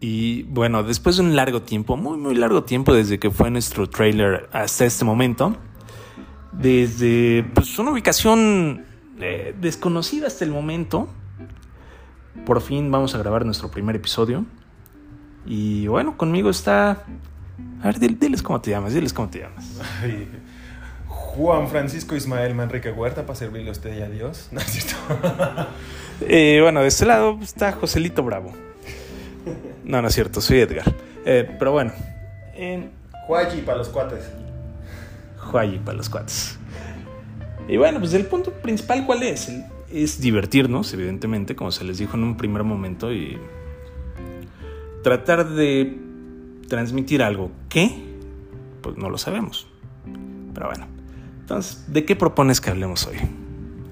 Y bueno, después de un largo tiempo, muy, muy largo tiempo desde que fue nuestro trailer hasta este momento, desde pues, una ubicación eh, desconocida hasta el momento, por fin vamos a grabar nuestro primer episodio. Y bueno, conmigo está... A ver, diles cómo te llamas, diles cómo te llamas. Juan Francisco Ismael Manrique Huerta para servirle a usted y a Dios. No. Eh, bueno, de este lado está Joselito Bravo. No, no es cierto, soy Edgar. Eh, pero bueno. En... Para los cuates. Juayi para los cuates. Y bueno, pues el punto principal, ¿cuál es? Es divertirnos, evidentemente, como se les dijo en un primer momento, y tratar de transmitir algo que, pues no lo sabemos. Pero bueno, entonces, ¿de qué propones que hablemos hoy?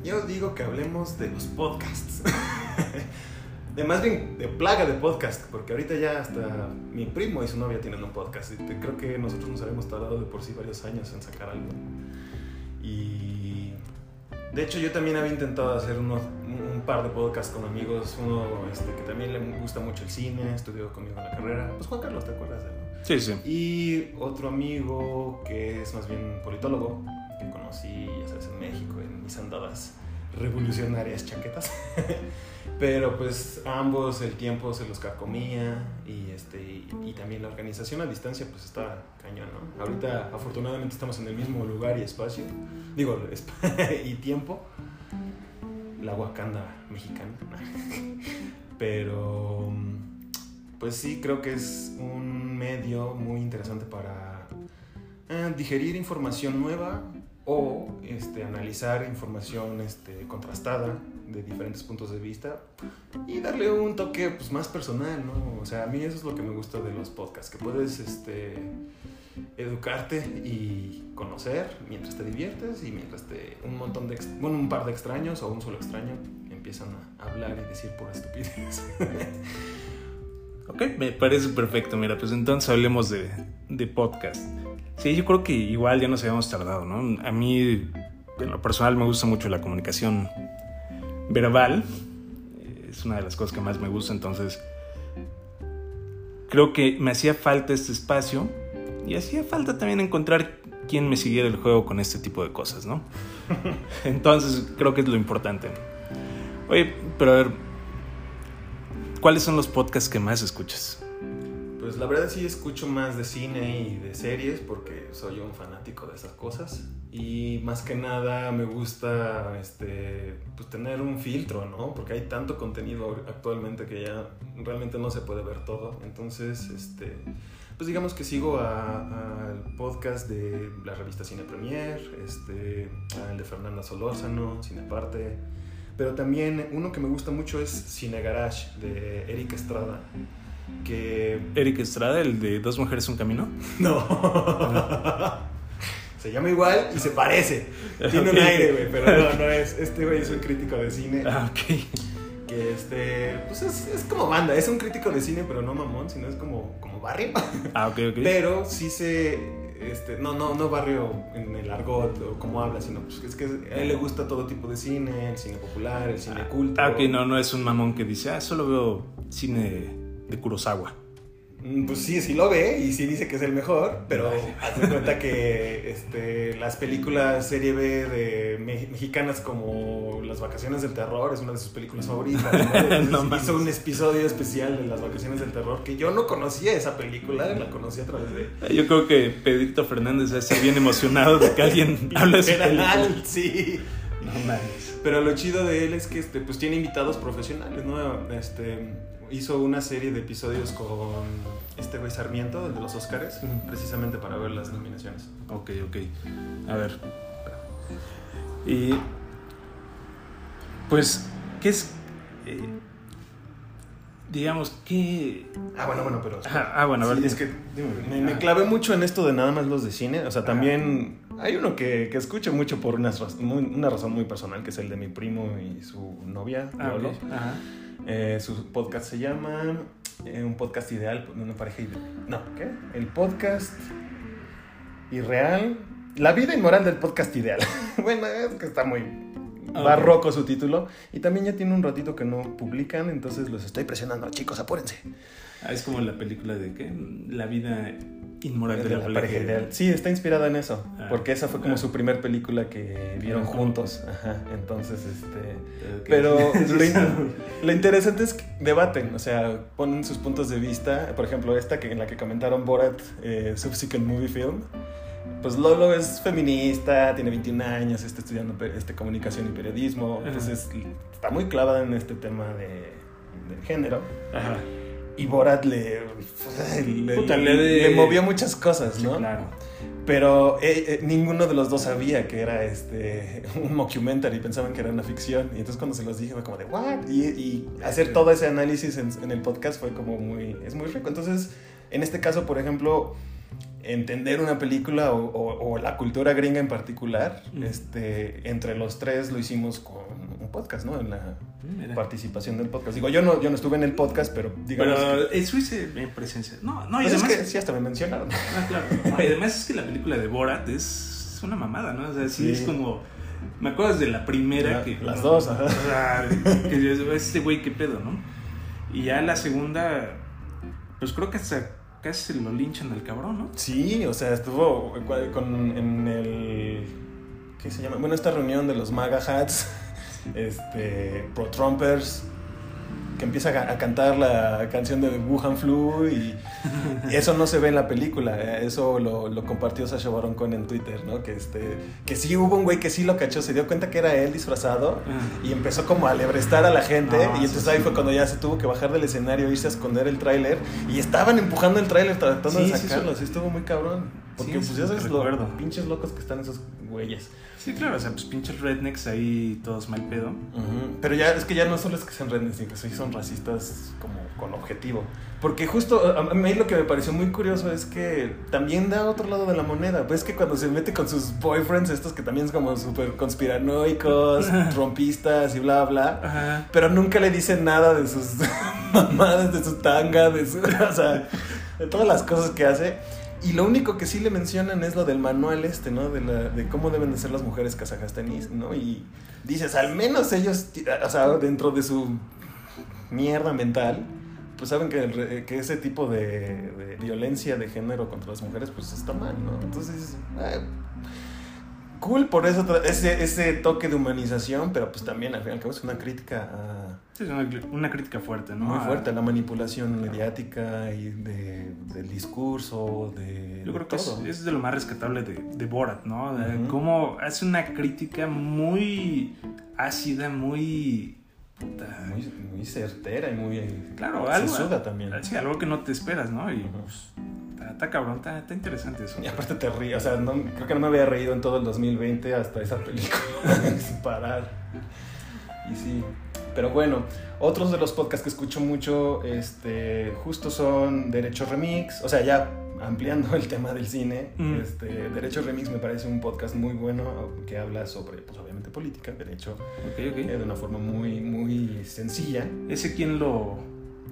Yo digo que hablemos de los podcasts. de más bien de plaga de podcast, porque ahorita ya hasta mi primo y su novia tienen un podcast y creo que nosotros nos habíamos tardado de por sí varios años en sacar algo. Y de hecho yo también había intentado hacer unos, un par de podcasts con amigos, uno este, que también le gusta mucho el cine, estudió conmigo en la carrera, pues Juan Carlos, ¿te acuerdas de él? Sí, sí. Y otro amigo que es más bien politólogo, que conocí, ya sabes, en México, en mis andadas revolucionarias chaquetas. Pero pues ambos el tiempo se los carcomía y, este, y, también la organización a distancia pues está cañón, ¿no? Ahorita afortunadamente estamos en el mismo lugar y espacio, digo, y tiempo, la Wakanda mexicana. Pero pues sí creo que es un medio muy interesante para eh, digerir información nueva o este, analizar información este, contrastada de diferentes puntos de vista y darle un toque pues, más personal, ¿no? O sea, a mí eso es lo que me gusta de los podcasts, que puedes este, educarte y conocer mientras te diviertes y mientras te, un montón de, bueno, un par de extraños o un solo extraño empiezan a hablar y decir por estupidez. ok, me parece perfecto. Mira, pues entonces hablemos de, de podcast. Sí, yo creo que igual ya nos habíamos tardado, ¿no? A mí, en lo personal, me gusta mucho la comunicación verbal. Es una de las cosas que más me gusta, entonces creo que me hacía falta este espacio y hacía falta también encontrar quien me siguiera el juego con este tipo de cosas, ¿no? Entonces creo que es lo importante. Oye, pero a ver, ¿cuáles son los podcasts que más escuchas? Pues la verdad sí escucho más de cine y de series porque soy un fanático de esas cosas. Y más que nada me gusta este, pues tener un filtro, ¿no? Porque hay tanto contenido actualmente que ya realmente no se puede ver todo. Entonces, este, pues digamos que sigo al podcast de la revista Cine Premier, este, al de Fernanda Solórzano, Cineparte. Pero también uno que me gusta mucho es Cine Garage de Erika Estrada que... Eric Estrada, el de Dos Mujeres Un Camino. No. se llama igual y se parece. Tiene un aire, güey, pero no, no es. Este güey es un crítico de cine. Ah, ok. Que este, pues es, es, como banda, es un crítico de cine, pero no mamón, sino es como, como barrio. Ah, ok, ok. Pero sí se. Este, no, no, no barrio en el argot o como habla, sino pues, es que a él le gusta todo tipo de cine, el cine popular, el cine culto. Ah, ok, no, no es un mamón que dice, ah, solo veo cine de Kurosawa. Mm, pues sí, sí lo ve y sí dice que es el mejor, pero haz de cuenta que este, las películas serie B de mexicanas como Las Vacaciones del Terror es una de sus películas favoritas. hizo un episodio especial de Las Vacaciones del Terror que yo no conocía esa película, la conocí a través de... Yo creo que Pedrito Fernández está bien emocionado de que alguien hable de película. Sí. No mames. Pero lo chido de él es que este, pues tiene invitados profesionales, ¿no? Este, hizo una serie de episodios con este güey Sarmiento, el de los Oscars, precisamente para ver las nominaciones. Ok, ok. A ver. Y. Pues, ¿qué es.? Eh, digamos que. Ah, bueno, bueno, pero. ah, bueno, a ver. es que me, clavé mucho en esto de nada más los de cine. O sea, también hay uno que, que escucho mucho por una, una razón muy personal, que es el de mi primo y su novia, ah, Ajá. Eh, su podcast se llama eh, Un podcast ideal de una pareja ideal. No, ¿qué? El podcast irreal. La vida inmoral del podcast ideal. bueno, es que está muy barroco su título. Y también ya tiene un ratito que no publican, entonces los estoy presionando. Chicos, apúrense. Ah, es como la película de que la vida inmoral de, la, pareja ideal. Sí, está inspirada en eso, ah. porque esa fue como ah. su primer película que vieron juntos. Ajá, entonces, este... Pero lo, interesante es que debaten, o sea, ponen sus puntos de vista. Por ejemplo, esta que en la que comentaron Borat, eh, Subsequent Movie Film. Pues Lolo es feminista, tiene 21 años, está estudiando este, comunicación y periodismo, entonces está muy clavada en este tema de, de género. Ajá. Y Borat le, le, movió muchas cosas, ¿no? claro. Pero eh, eh, ninguno de los dos sabía que era este un mockumentary, pensaban que era una ficción. Y entonces cuando se los dije fue como de, ¿what? Y, hacer todo ese análisis en, en, el podcast fue como muy, es muy rico. Entonces, en este caso, por ejemplo, entender una película o, la cultura gringa en particular, este, entre los tres lo hicimos con un podcast, ¿no? En la participación del podcast. Digo, yo no, yo no estuve en el podcast, pero digamos... Pero eso hice en presencia. No, no, y pues además... Es que sí, hasta me mencionaron. Ah, claro. y además es que la película de Borat es una mamada, ¿no? O sea, sí, es como... Me acuerdo de la primera que... Las dos, ajá. que yo, este güey, qué pedo, ¿no? Y ya la segunda, pues creo que hasta casi lo linchan al cabrón, ¿no? Sí, o sea, estuvo con, en el... ¿Qué se llama? Bueno, esta reunión de los MAGA Hats, este, Pro Trumpers, que empieza a, cantar la canción de Wuhan Flu y, eso no se ve en la película. Eh, eso lo, lo, compartió Sasha Baron Cohen en Twitter, ¿no? Que, este, que sí hubo un güey que sí lo cachó, se dio cuenta que era él disfrazado y empezó como a alebrestar a la gente. y entonces ahí fue cuando ya se tuvo que bajar del escenario, irse a esconder el tráiler y estaban empujando el tráiler tratando de sacarlo. Sí, estuvo muy cabrón. Porque pues ya sabes los pinches locos que están esos güeyes. Sí, claro, o sea, pues pinches rednecks ahí todos mal pedo. Pero ya es que ya no solo es que sean rednecks, sino que son racistas como con objetivo. Porque justo a mí lo que me pareció muy curioso es que también da otro lado de la moneda. Ves que cuando se mete con sus boyfriends, estos que también son como súper conspiranoicos, trompistas y bla, bla, pero nunca le dicen nada de sus mamadas, de su tanga, de su, o sea, de todas las cosas que hace. Y lo único que sí le mencionan es lo del manual este, ¿no? De, la, de cómo deben de ser las mujeres kazajastaníes, ¿no? Y dices, al menos ellos, o sea, dentro de su mierda mental, pues saben que, que ese tipo de, violencia de género contra las mujeres, pues está mal, ¿no? Entonces, cool por eso, ese, ese toque de humanización, pero pues también al fin y al cabo es una crítica a Sí, es una, crítica fuerte, ¿no? Muy fuerte, la manipulación mediática y de, del discurso, de. Yo creo que Es, de lo más rescatable de, de Borat, ¿no? De Cómo hace una crítica muy ácida, muy. Muy, muy, certera y muy. Claro, algo. también. Sí, algo que no te esperas, ¿no? Y pues. Está, cabrón, está, interesante eso. Y aparte te ríes, o sea, no, creo que no me había reído en todo el 2020 hasta esa película, sin parar. Y sí, pero bueno, otros de los podcasts que escucho mucho, este, justo son Derecho Remix, o sea, ya ampliando el tema del cine, mm. este, Derecho Remix me parece un podcast muy bueno que habla sobre, pues obviamente política, derecho, eh, de una forma muy, muy sencilla. ¿Ese quién lo,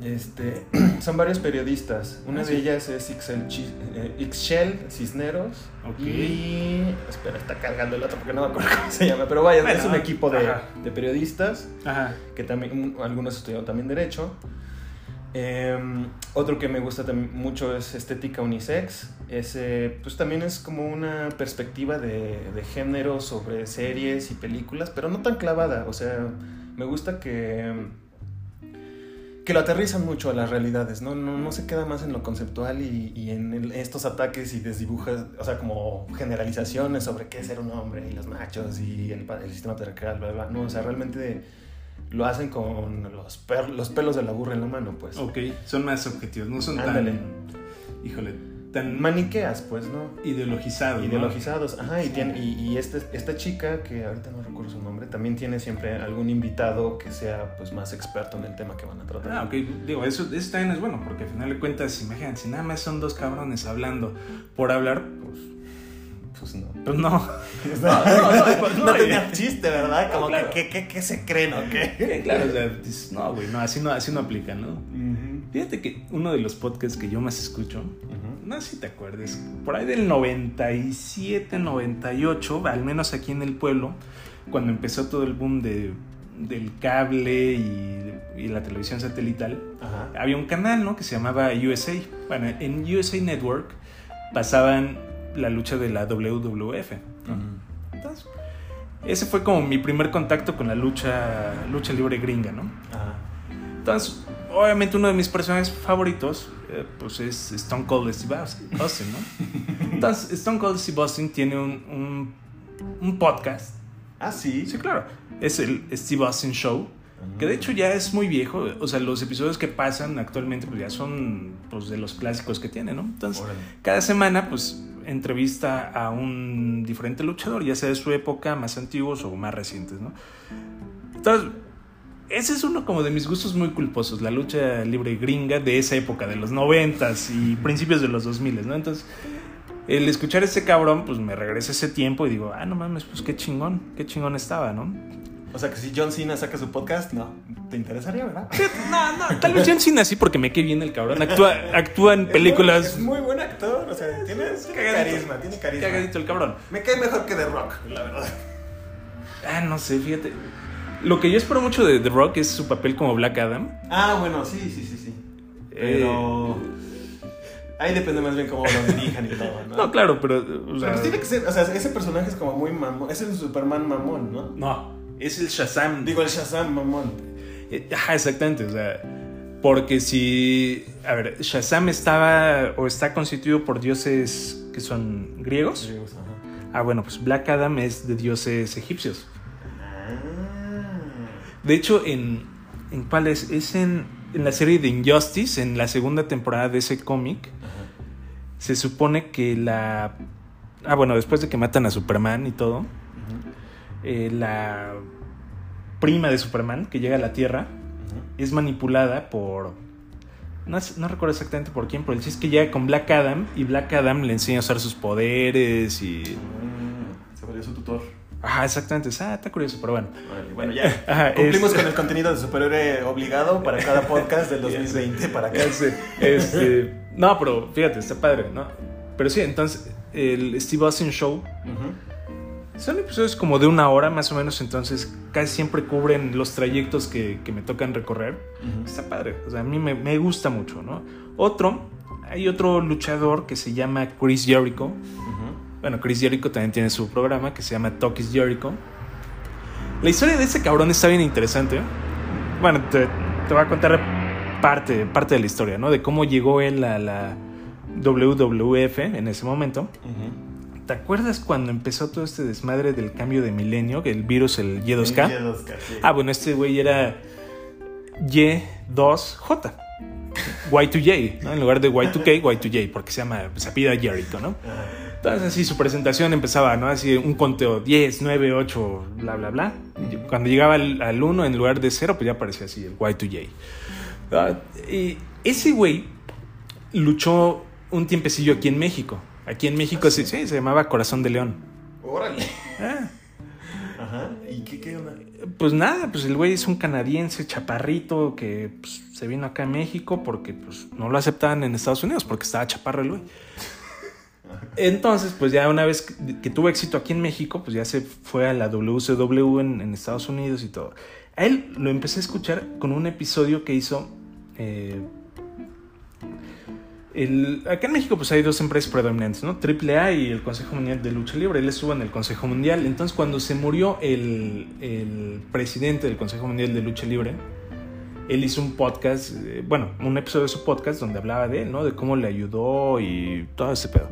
este, son varios periodistas. Una ah, de ellas es eh, Ixchel Cisneros. Y. Espera, está cargando el otro porque no me acuerdo cómo se llama. Pero vaya, es un equipo de, de periodistas. Que también. Algunos estudiaron también Derecho. Em, otro que me gusta mucho es Estética Unisex. Ese, pues también es como una perspectiva de, de género sobre series y películas, pero no tan clavada. O sea, me gusta que que lo aterrizan mucho a las realidades, ¿no? No, no se queda más en lo conceptual y, y en estos ataques y desdibujas, o sea, como generalizaciones sobre qué es ser un hombre y los machos y el, el sistema patriarcal, bla, bla. No, o sea, realmente lo hacen con los, los pelos de la burra en la mano, pues. Ok, son más objetivos, no son Ándale. tan... Híjole, tan maniqueas, pues, ¿no? Ideologizados. Ideologizados, ajá. Y, tiene, y, este, esta chica, que ahorita no recuerdo su nombre, también tiene siempre algún invitado que sea pues más experto en el tema que van a tratar. Ah, ok. Digo, eso, eso también es bueno, porque al final de cuentas, imagínense, nada más son dos cabrones hablando por hablar, pues. Pues no. Pues no. no, no, no, tenía chiste, ¿verdad? Como que, ¿qué, qué, se creen o qué? Claro, o sea, no, güey, no, así no, así no aplica, ¿no? Fíjate que uno de los podcasts que yo más escucho, no sé si te acuerdes, por ahí del 97, 98, al menos aquí en el pueblo, cuando empezó todo el boom de, del cable y, y la televisión satelital, había un canal, ¿no? Que se llamaba USA. Bueno, en USA Network pasaban la lucha de la WWF. ¿no? Entonces, ese fue como mi primer contacto con la lucha, lucha libre gringa, ¿no? Entonces, obviamente uno de mis personajes favoritos, eh, pues es Stone Cold Steve Austin, ¿no? Entonces, Stone Cold Steve Austin tiene un, un, un podcast. Ah, sí. Sí, claro. Es el Steve Austin Show. Que de hecho ya es muy viejo. O sea, los episodios que pasan actualmente pues ya son pues, de los clásicos que tiene, ¿no? Entonces, Órale. cada semana pues entrevista a un diferente luchador, ya sea de su época, más antiguos o más recientes, ¿no? Entonces, ese es uno como de mis gustos muy culposos, la lucha libre gringa de esa época, de los noventas y principios de los 2000, ¿no? Entonces, el escuchar a ese cabrón, pues me regresa ese tiempo y digo, ah, no mames, pues qué chingón, qué chingón estaba, ¿no? O sea que si John Cena saca su podcast, no. ¿Te interesaría, verdad? No, no, tal vez John Cena sí porque me quedé bien el cabrón. Actúa, actúa en películas. Es muy, es muy buen actor. O sea, tiene, tiene carisma, tiene carisma. Cagadito el cabrón. Me cae mejor que The Rock, la verdad. Ah, no sé, fíjate. Lo que yo espero mucho de The Rock es su papel como Black Adam. Ah, bueno, sí, sí, sí, sí. Pero. Ahí depende más bien cómo lo dirijan y todo, ¿no? No, claro, pero. O sea, Pero tiene que ser, o sea, ese personaje es como muy mamón. Es el Superman mamón, ¿no? No, es el Shazam. Digo, el Shazam mamón. Eh, Ajá, exactamente. O sea, porque si. A ver, Shazam estaba o está constituido por dioses que son griegos. Ajá. Ah, bueno, pues Black Adam es de dioses egipcios. De hecho, en. ¿En cuál es? Es en, en la serie de Injustice, en la segunda temporada de ese cómic. Se supone que la. Ah, bueno, después de que matan a Superman y todo, eh, la prima de Superman que llega a la Tierra es manipulada por. No, no recuerdo exactamente por quién, pero el chiste es que llega con Black Adam y Black Adam le enseña a usar sus poderes y. Mm, Se volvió su tutor. Ajá, exactamente. Ah, está curioso, pero bueno. Bueno, ya Ajá, cumplimos es- con el contenido de superhéroe obligado para cada podcast del 2020 para acá. Este, este, no, pero fíjate, está padre, ¿no? Pero sí, entonces, el Steve Austin Show Ujú. son episodios como de una hora más o menos, entonces casi siempre cubren los trayectos que, que me tocan recorrer. Ujú. Está padre, o sea, a mí me, me gusta mucho, ¿no? Otro, hay otro luchador que se llama Chris Jericho. Ujú. Bueno, Chris Jericho también tiene su programa que se llama Talk is Jericho. La historia de ese cabrón está bien interesante. Bueno, te, te voy a contar parte, parte de la historia, ¿no? De cómo llegó él a la WWF en ese momento. ¿Te acuerdas cuando empezó todo este desmadre del cambio de milenio? Que el virus, el Y2K. El Y2K, sí. Ah, bueno, este güey era Y2J. Y2J, ¿no? En lugar de Y2K, Y2J, porque se llama, se apellida Jericho, ¿no? Ajá. Entonces así su presentación empezaba, ¿no? Así un conteo 10, 9, 8, bla, bla, bla. Y Cuando llegaba al, 1 en lugar de 0, pues ya aparecía así el Y2J. Ah, y ese güey luchó un tiempecillo aquí en México. Aquí en México sí, sí, se llamaba Corazón de León. Órale. Ah, Ajá. ¿Y qué, qué onda? pues nada, pues el güey es un canadiense chaparrito que pues, se vino acá a México porque pues, no lo aceptaban en Estados Unidos porque estaba chaparro el güey. Entonces, pues ya una vez que, tuvo éxito aquí en México, pues ya se fue a la WCW en, Estados Unidos y todo. A él lo empecé a escuchar con un episodio que hizo. eh, acá en México, pues hay dos empresas predominantes, ¿no? AAA y el Consejo Mundial de Lucha Libre. Él estuvo en el Consejo Mundial. Entonces, cuando se murió el, el presidente del Consejo Mundial de Lucha Libre, él hizo un podcast, eh, bueno, un episodio de su podcast donde hablaba de él, ¿no? De cómo le ayudó y todo ese pedo.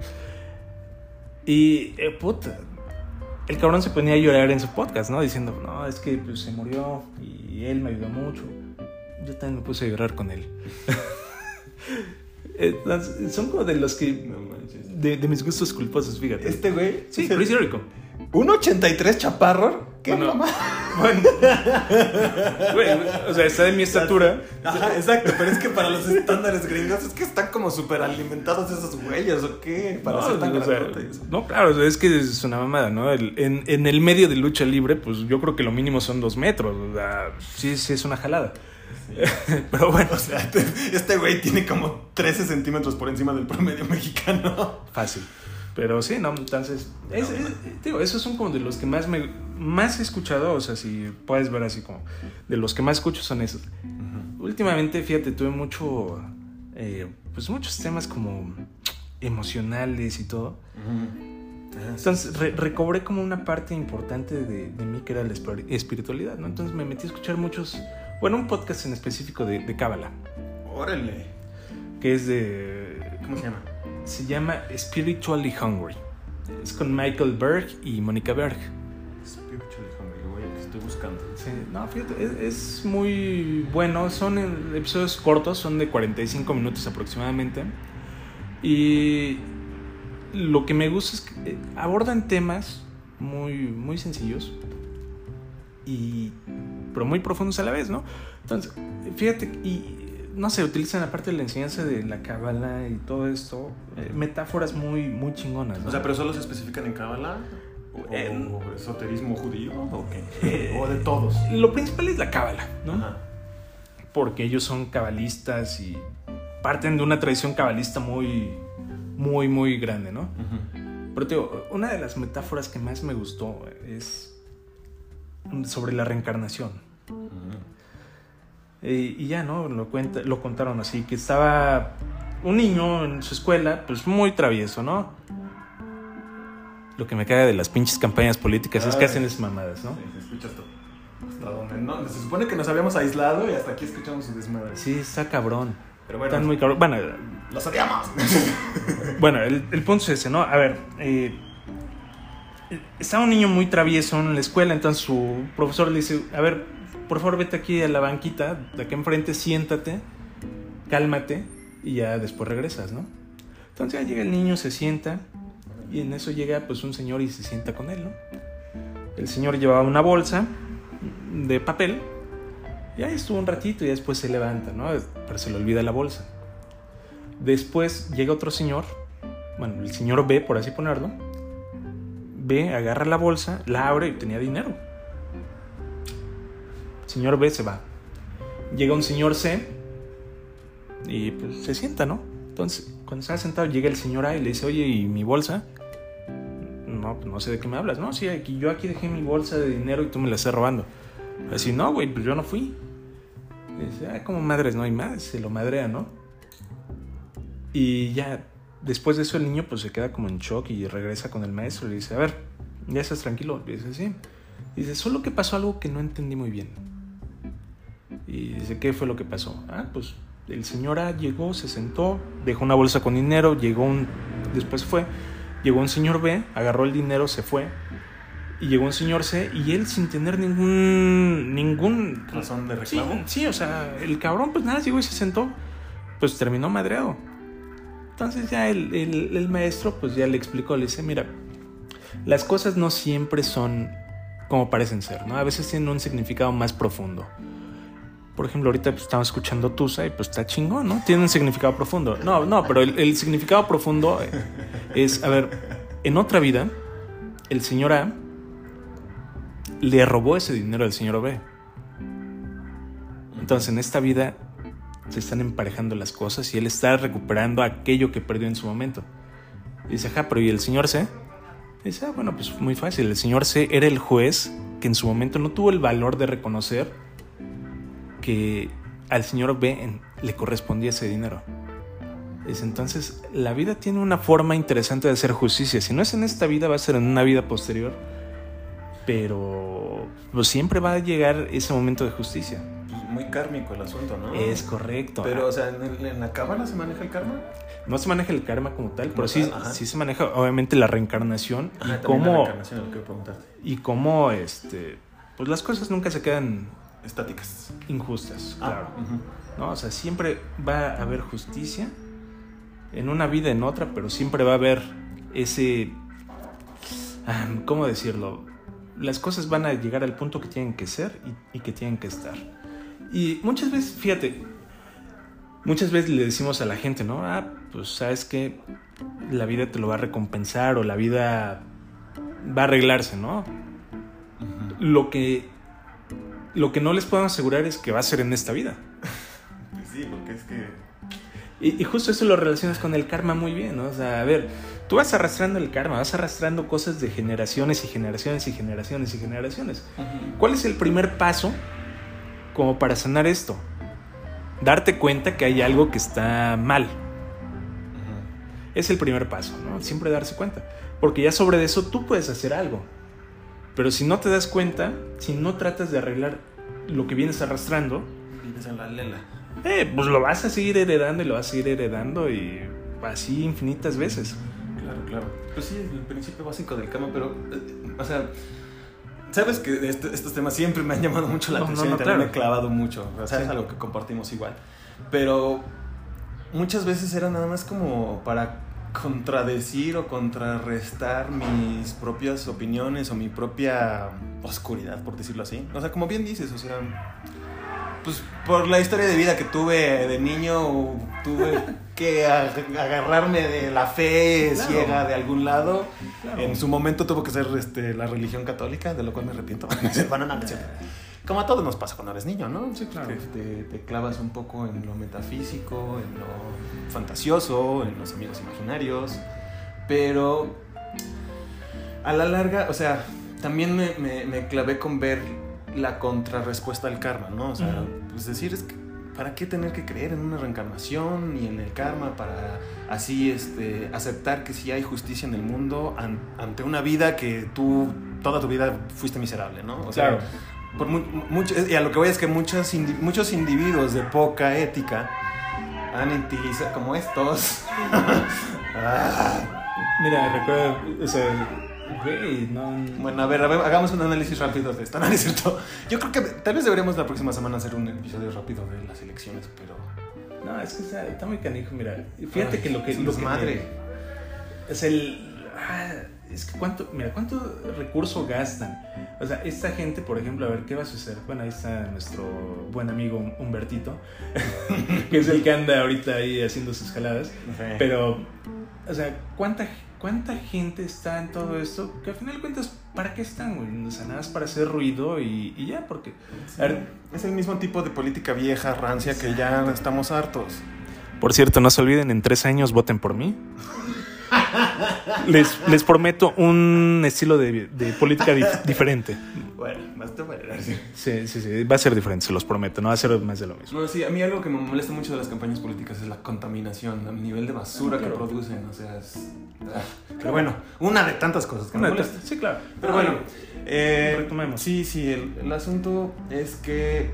Y, eh, puta, el cabrón se ponía a llorar en su podcast, ¿no? Diciendo, no, es que pues, se murió y él me ayudó mucho. Yo también me puse a llorar con él. Entonces, son como de los que... No. De, de mis gustos culposos, fíjate. Este güey. Sí, es el- Chris Jericho. ¿Un 83 chaparro? ¿Qué Bueno, mamá? Bueno, o sea, está de mi estatura. Ajá, exacto, pero es que para los estándares gringos es que están como súper alimentados esos güeyes, ¿o qué? Para no, ser tan o sea, no, claro, o sea, es que es una mamada, ¿no? El- en, en el medio de lucha libre, pues yo creo que lo mínimo son dos metros. O sea, sí, sí es una jalada. Pero bueno, O sea, te- este güey tiene como 13 centímetros por encima del promedio mexicano. fácil. Pero sí, ¿no? Entonces, es- es- digo, esos son como de los que más me más he escuchado, o sea, si puedes ver así como, de los que más escucho son esos. Ujú. Últimamente, fíjate, tuve mucho, eh, pues muchos temas como emocionales y todo. Ah. Entonces, re- recobré como una parte importante de, de mí que era la espir- espiritualidad, ¿no? Entonces me metí a escuchar muchos, bueno, un podcast en específico de, de Cábala, Órale. que es de, ¿Cómo se llama? Se llama Spiritually Hungry. Es con Michael Berg y Mónica Berg. Spiritually Hungry, güey, que estoy buscando. Sí, no, fíjate, es, es muy bueno. Son episodios cortos, son de 45 minutos aproximadamente. Y lo que me gusta es que eh, abordan temas muy, muy sencillos, y, pero muy profundos a la vez, ¿no? Entonces, fíjate, y no sé, utilizan aparte de la enseñanza de la cábala y todo esto, eh, metáforas muy, muy chingonas. ¿no? O sea, pero solo se especifican en Kabbalah. ¿O, En- o esoterismo judío? ¿O qué? ¿O de todos? lo principal es la cábala, ¿no? Ajá. porque ellos son cabalistas y parten de una tradición cabalista muy, muy, muy grande, ¿no? Pero te digo, una de las metáforas que más me gustó es sobre la reencarnación. Eh, y ya, ¿no? Lo, cuenta, lo contaron así, que estaba un niño en su escuela, pues muy travieso, ¿no? Lo que me caga de las pinches campañas políticas es que hacen esas mamadas, ¿no? Sí, se escucha todo. Hasta donde no. Se supone que nos habíamos aislado y hasta aquí escuchamos su desmadre. Sí, está cabrón. Pero bueno, Están muy cabrón. Bueno, los odiamos. Bueno, el, el punto es ese, ¿no? A ver, eh, estaba un niño muy travieso en la escuela, entonces su profesor le dice, a ver, por favor vete aquí a la banquita, de acá enfrente, siéntate, cálmate y ya después regresas, ¿no? Entonces ya llega el niño, se sienta y en eso llega pues un señor y se sienta con él, ¿no? El señor llevaba una bolsa de papel y ahí estuvo un ratito y después se levanta, ¿no? Pero se le olvida la bolsa. Después llega otro señor, bueno, el señor B, por así ponerlo, B agarra la bolsa, la abre y tenía dinero. Señor B se va. Llega un señor C y pues se sienta, ¿no? Entonces, cuando está sentado, llega el señor A y le dice, oye, ¿y mi bolsa? No, pues no sé de qué me hablas, ¿no? Sí, aquí, yo aquí dejé mi bolsa de dinero y tú me la estás robando. Así, no, güey, pues yo no fui. Y dice, ah, como madres, no hay más, se lo madrea, ¿no? Y ya, después de eso el niño pues se queda como en shock y regresa con el maestro y le dice, a ver, ya estás tranquilo. Y dice, sí. Dice, solo que pasó algo que no entendí muy bien. Y dice, ¿qué fue lo que pasó? Ah, pues el señor A llegó, se sentó, dejó una bolsa con dinero, llegó un... Después fue, llegó un señor B, agarró el dinero, se fue. Y llegó un señor C y él sin tener ningún... ningún... Razón de Sí, reclamo. sí, o sea, el cabrón pues nada, llegó y se sentó. Pues terminó madreado. Entonces ya el, el- el maestro pues ya le explicó, le dice, mira, las cosas no siempre son como parecen ser, ¿no? A veces tienen un significado más profundo. Por ejemplo, ahorita pues, estamos escuchando Tusa y pues está chingón, ¿no? Tiene un significado profundo. No, no, pero el, significado profundo es, a ver, en otra vida, el señor A le robó ese dinero al señor B. Entonces en esta vida se están emparejando las cosas y él está recuperando aquello que perdió en su momento. Y dice, ajá, pero ¿y el señor C? Dice, ah, bueno, pues muy fácil. El señor C era el juez que en su momento no tuvo el valor de reconocer que al señor B le correspondía ese dinero. Dice, entonces la vida tiene una forma interesante de hacer justicia. Si no es en esta vida, va a ser en una vida posterior. Pero pues, siempre va a llegar ese momento de justicia. Pues muy kármico el asunto, ¿no? Es correcto. Pero, o sea, ¿en, el- en la cábala se maneja el karma? No se maneja el karma como tal, Como pero sí, tal, sí se maneja obviamente la reencarnación Ajá, y también la cómo reencarnación, lo que preguntarte. y cómo este pues las cosas nunca se quedan Estáticas. injustas, Ah, claro. ujú. ¿no? O sea, siempre va a haber justicia en una vida, en otra, pero siempre va a haber ese ah, ¿cómo decirlo? Las cosas van a llegar al punto que tienen que ser y, y que tienen que estar. Y muchas veces, fíjate, muchas veces le decimos a la gente, ¿no? Ah, pues sabes que la vida te lo va a recompensar o la vida va a arreglarse, ¿no? Ujú. Lo que, lo que no les puedo asegurar es que va a ser en esta vida. Pues sí, porque es que... Y, y justo eso lo relacionas con el karma muy bien, ¿no? O sea, a ver, tú vas arrastrando el karma, vas arrastrando cosas de generaciones y generaciones y generaciones y generaciones. ¿Cuál es el primer paso como para sanar esto? Darte cuenta que hay algo que está mal. Es el primer paso, ¿no? Siempre darse cuenta. Porque ya sobre eso tú puedes hacer algo. Pero si no te das cuenta, si no tratas de arreglar lo que vienes arrastrando, Vives en la lela. eh, pues lo vas a seguir heredando y lo vas a seguir heredando y así infinitas veces. Claro, claro. Pues sí, el principio básico del karma, pero, eh, o sea, sabes que este- estos temas siempre me han llamado mucho la No, no, atención no, y también claro. me he clavado mucho. O sea, Sí. es algo que compartimos igual. Pero muchas veces era nada más como para contradecir o contrarrestar mis propias opiniones o mi propia oscuridad, por decirlo así. O sea, como bien dices, o sea, pues por la historia de vida que tuve de niño, tuve que ag- agarrarme de la fe Claro. ciega de algún lado. Claro. En su momento tuvo que ser este, la religión católica, de lo cual me arrepiento. bueno, no, no cierto. Como a todos nos pasa cuando eres niño, ¿no? Sí, claro. Te, te- te clavas un poco en lo metafísico, en lo fantasioso, en los amigos imaginarios. Pero a la larga, o sea, también me, me- me clavé con ver la contrarrespuesta al karma, ¿no? O sea, Ujú. pues decir, es que, ¿para qué tener que creer en una reencarnación y en el karma para así este, aceptar que sí hay justicia en el mundo an- ante una vida que tú toda tu vida fuiste miserable, ¿no? O sea, Claro. Por mu- mucho, y a lo que voy es que muchos, indi- muchos individuos de poca ética han utilizado, como estos, Ah, Mira, recuerda, o sea, güey, no. Bueno, a ver, a ver, hagamos un análisis rápido de esto. No, es cierto. Yo creo que tal vez deberíamos la próxima semana hacer un episodio rápido de las elecciones, pero. No, es que está, está muy canijo, mira. Fíjate Ay, que lo que. lo que desmadre. me- es el. ah, es que cuánto. Mira, cuánto recurso gastan. O sea, esta gente, por ejemplo, a ver, ¿qué va a suceder? Bueno, ahí está nuestro buen amigo Humbertito, que es el que anda ahorita ahí haciendo sus jaladas. Pero, o sea, ¿cuánta, ¿cuánta gente está en todo esto? Que al final de cuentas, ¿para qué están, güey? O sea, nada más para hacer ruido y, y ya, porque. Sí. A ver, Es el mismo tipo de política vieja, rancia, que ya estamos hartos. Por cierto, no se olviden, en tres años voten por mí. Les, les prometo un estilo de, de política dif- diferente. Bueno, más te. Sí, sí, sí, va a ser diferente, se los prometo, no va a ser más de lo mismo. No, sí, a mí algo que me molesta mucho de las campañas políticas es la contaminación, el nivel de basura Ah, claro. que producen, o sea, es... ah, Pero bueno, una de tantas cosas que me molesta. sí, claro. Pero bueno, eh, retomemos. Sí, sí, el, el asunto es que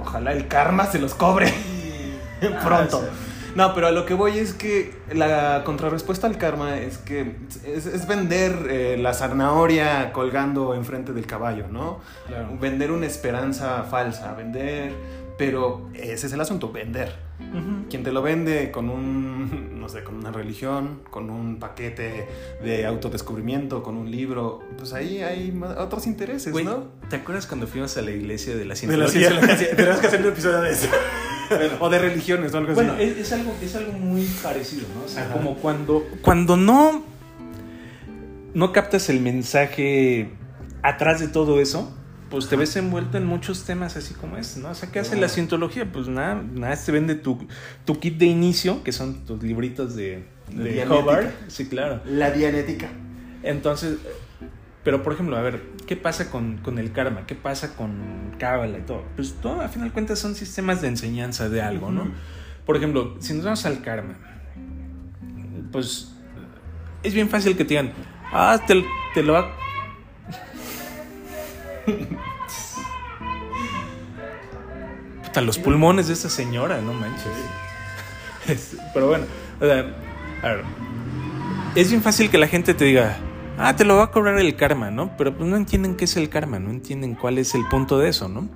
ojalá el karma se los cobre pronto. Ah, sí. No, pero a lo que voy es que la contrarrespuesta al karma es que es, es vender eh, la zanahoria colgando enfrente del caballo, ¿no? Claro. Vender una esperanza falsa, vender... Pero ese es el asunto, vender. Ujú. Quien te lo vende con un, no sé, con una religión, con un paquete de autodescubrimiento, con un libro, pues ahí hay otros intereses, Güey, ¿no? ¿te acuerdas cuando fuimos a la iglesia de la De la cientología? ciencia, tenemos que hacer un episodio de eso. o de religiones o algo Bueno, así. es, es algo, es algo muy parecido, ¿no? O sea, Ajá. como cuando, cuando no, no captas el mensaje atrás de todo eso, pues te ves envuelto en muchos temas así como este, ¿no? O sea, ¿qué hace la cientología? Pues nada, nada, te vende tu, tu kit de inicio, que son tus libritos de, De. Hobart. Sí, claro. La dianética. Entonces, pero por ejemplo, a ver, ¿qué pasa con, con el karma? ¿Qué pasa con Cábala y todo? Pues todo, a final de cuentas, son sistemas de enseñanza de algo, ¿no? Por ejemplo, si nos vamos al karma, pues es bien fácil que te digan, ah, te, te lo va. Puta, los pulmones de esta señora, no manches. Es- Pero bueno, o sea, a ver, es bien fácil que la gente te diga, ah, te lo va a cobrar el karma, ¿no? Pero pues no entienden qué es el karma, no entienden cuál es el punto de eso, ¿no?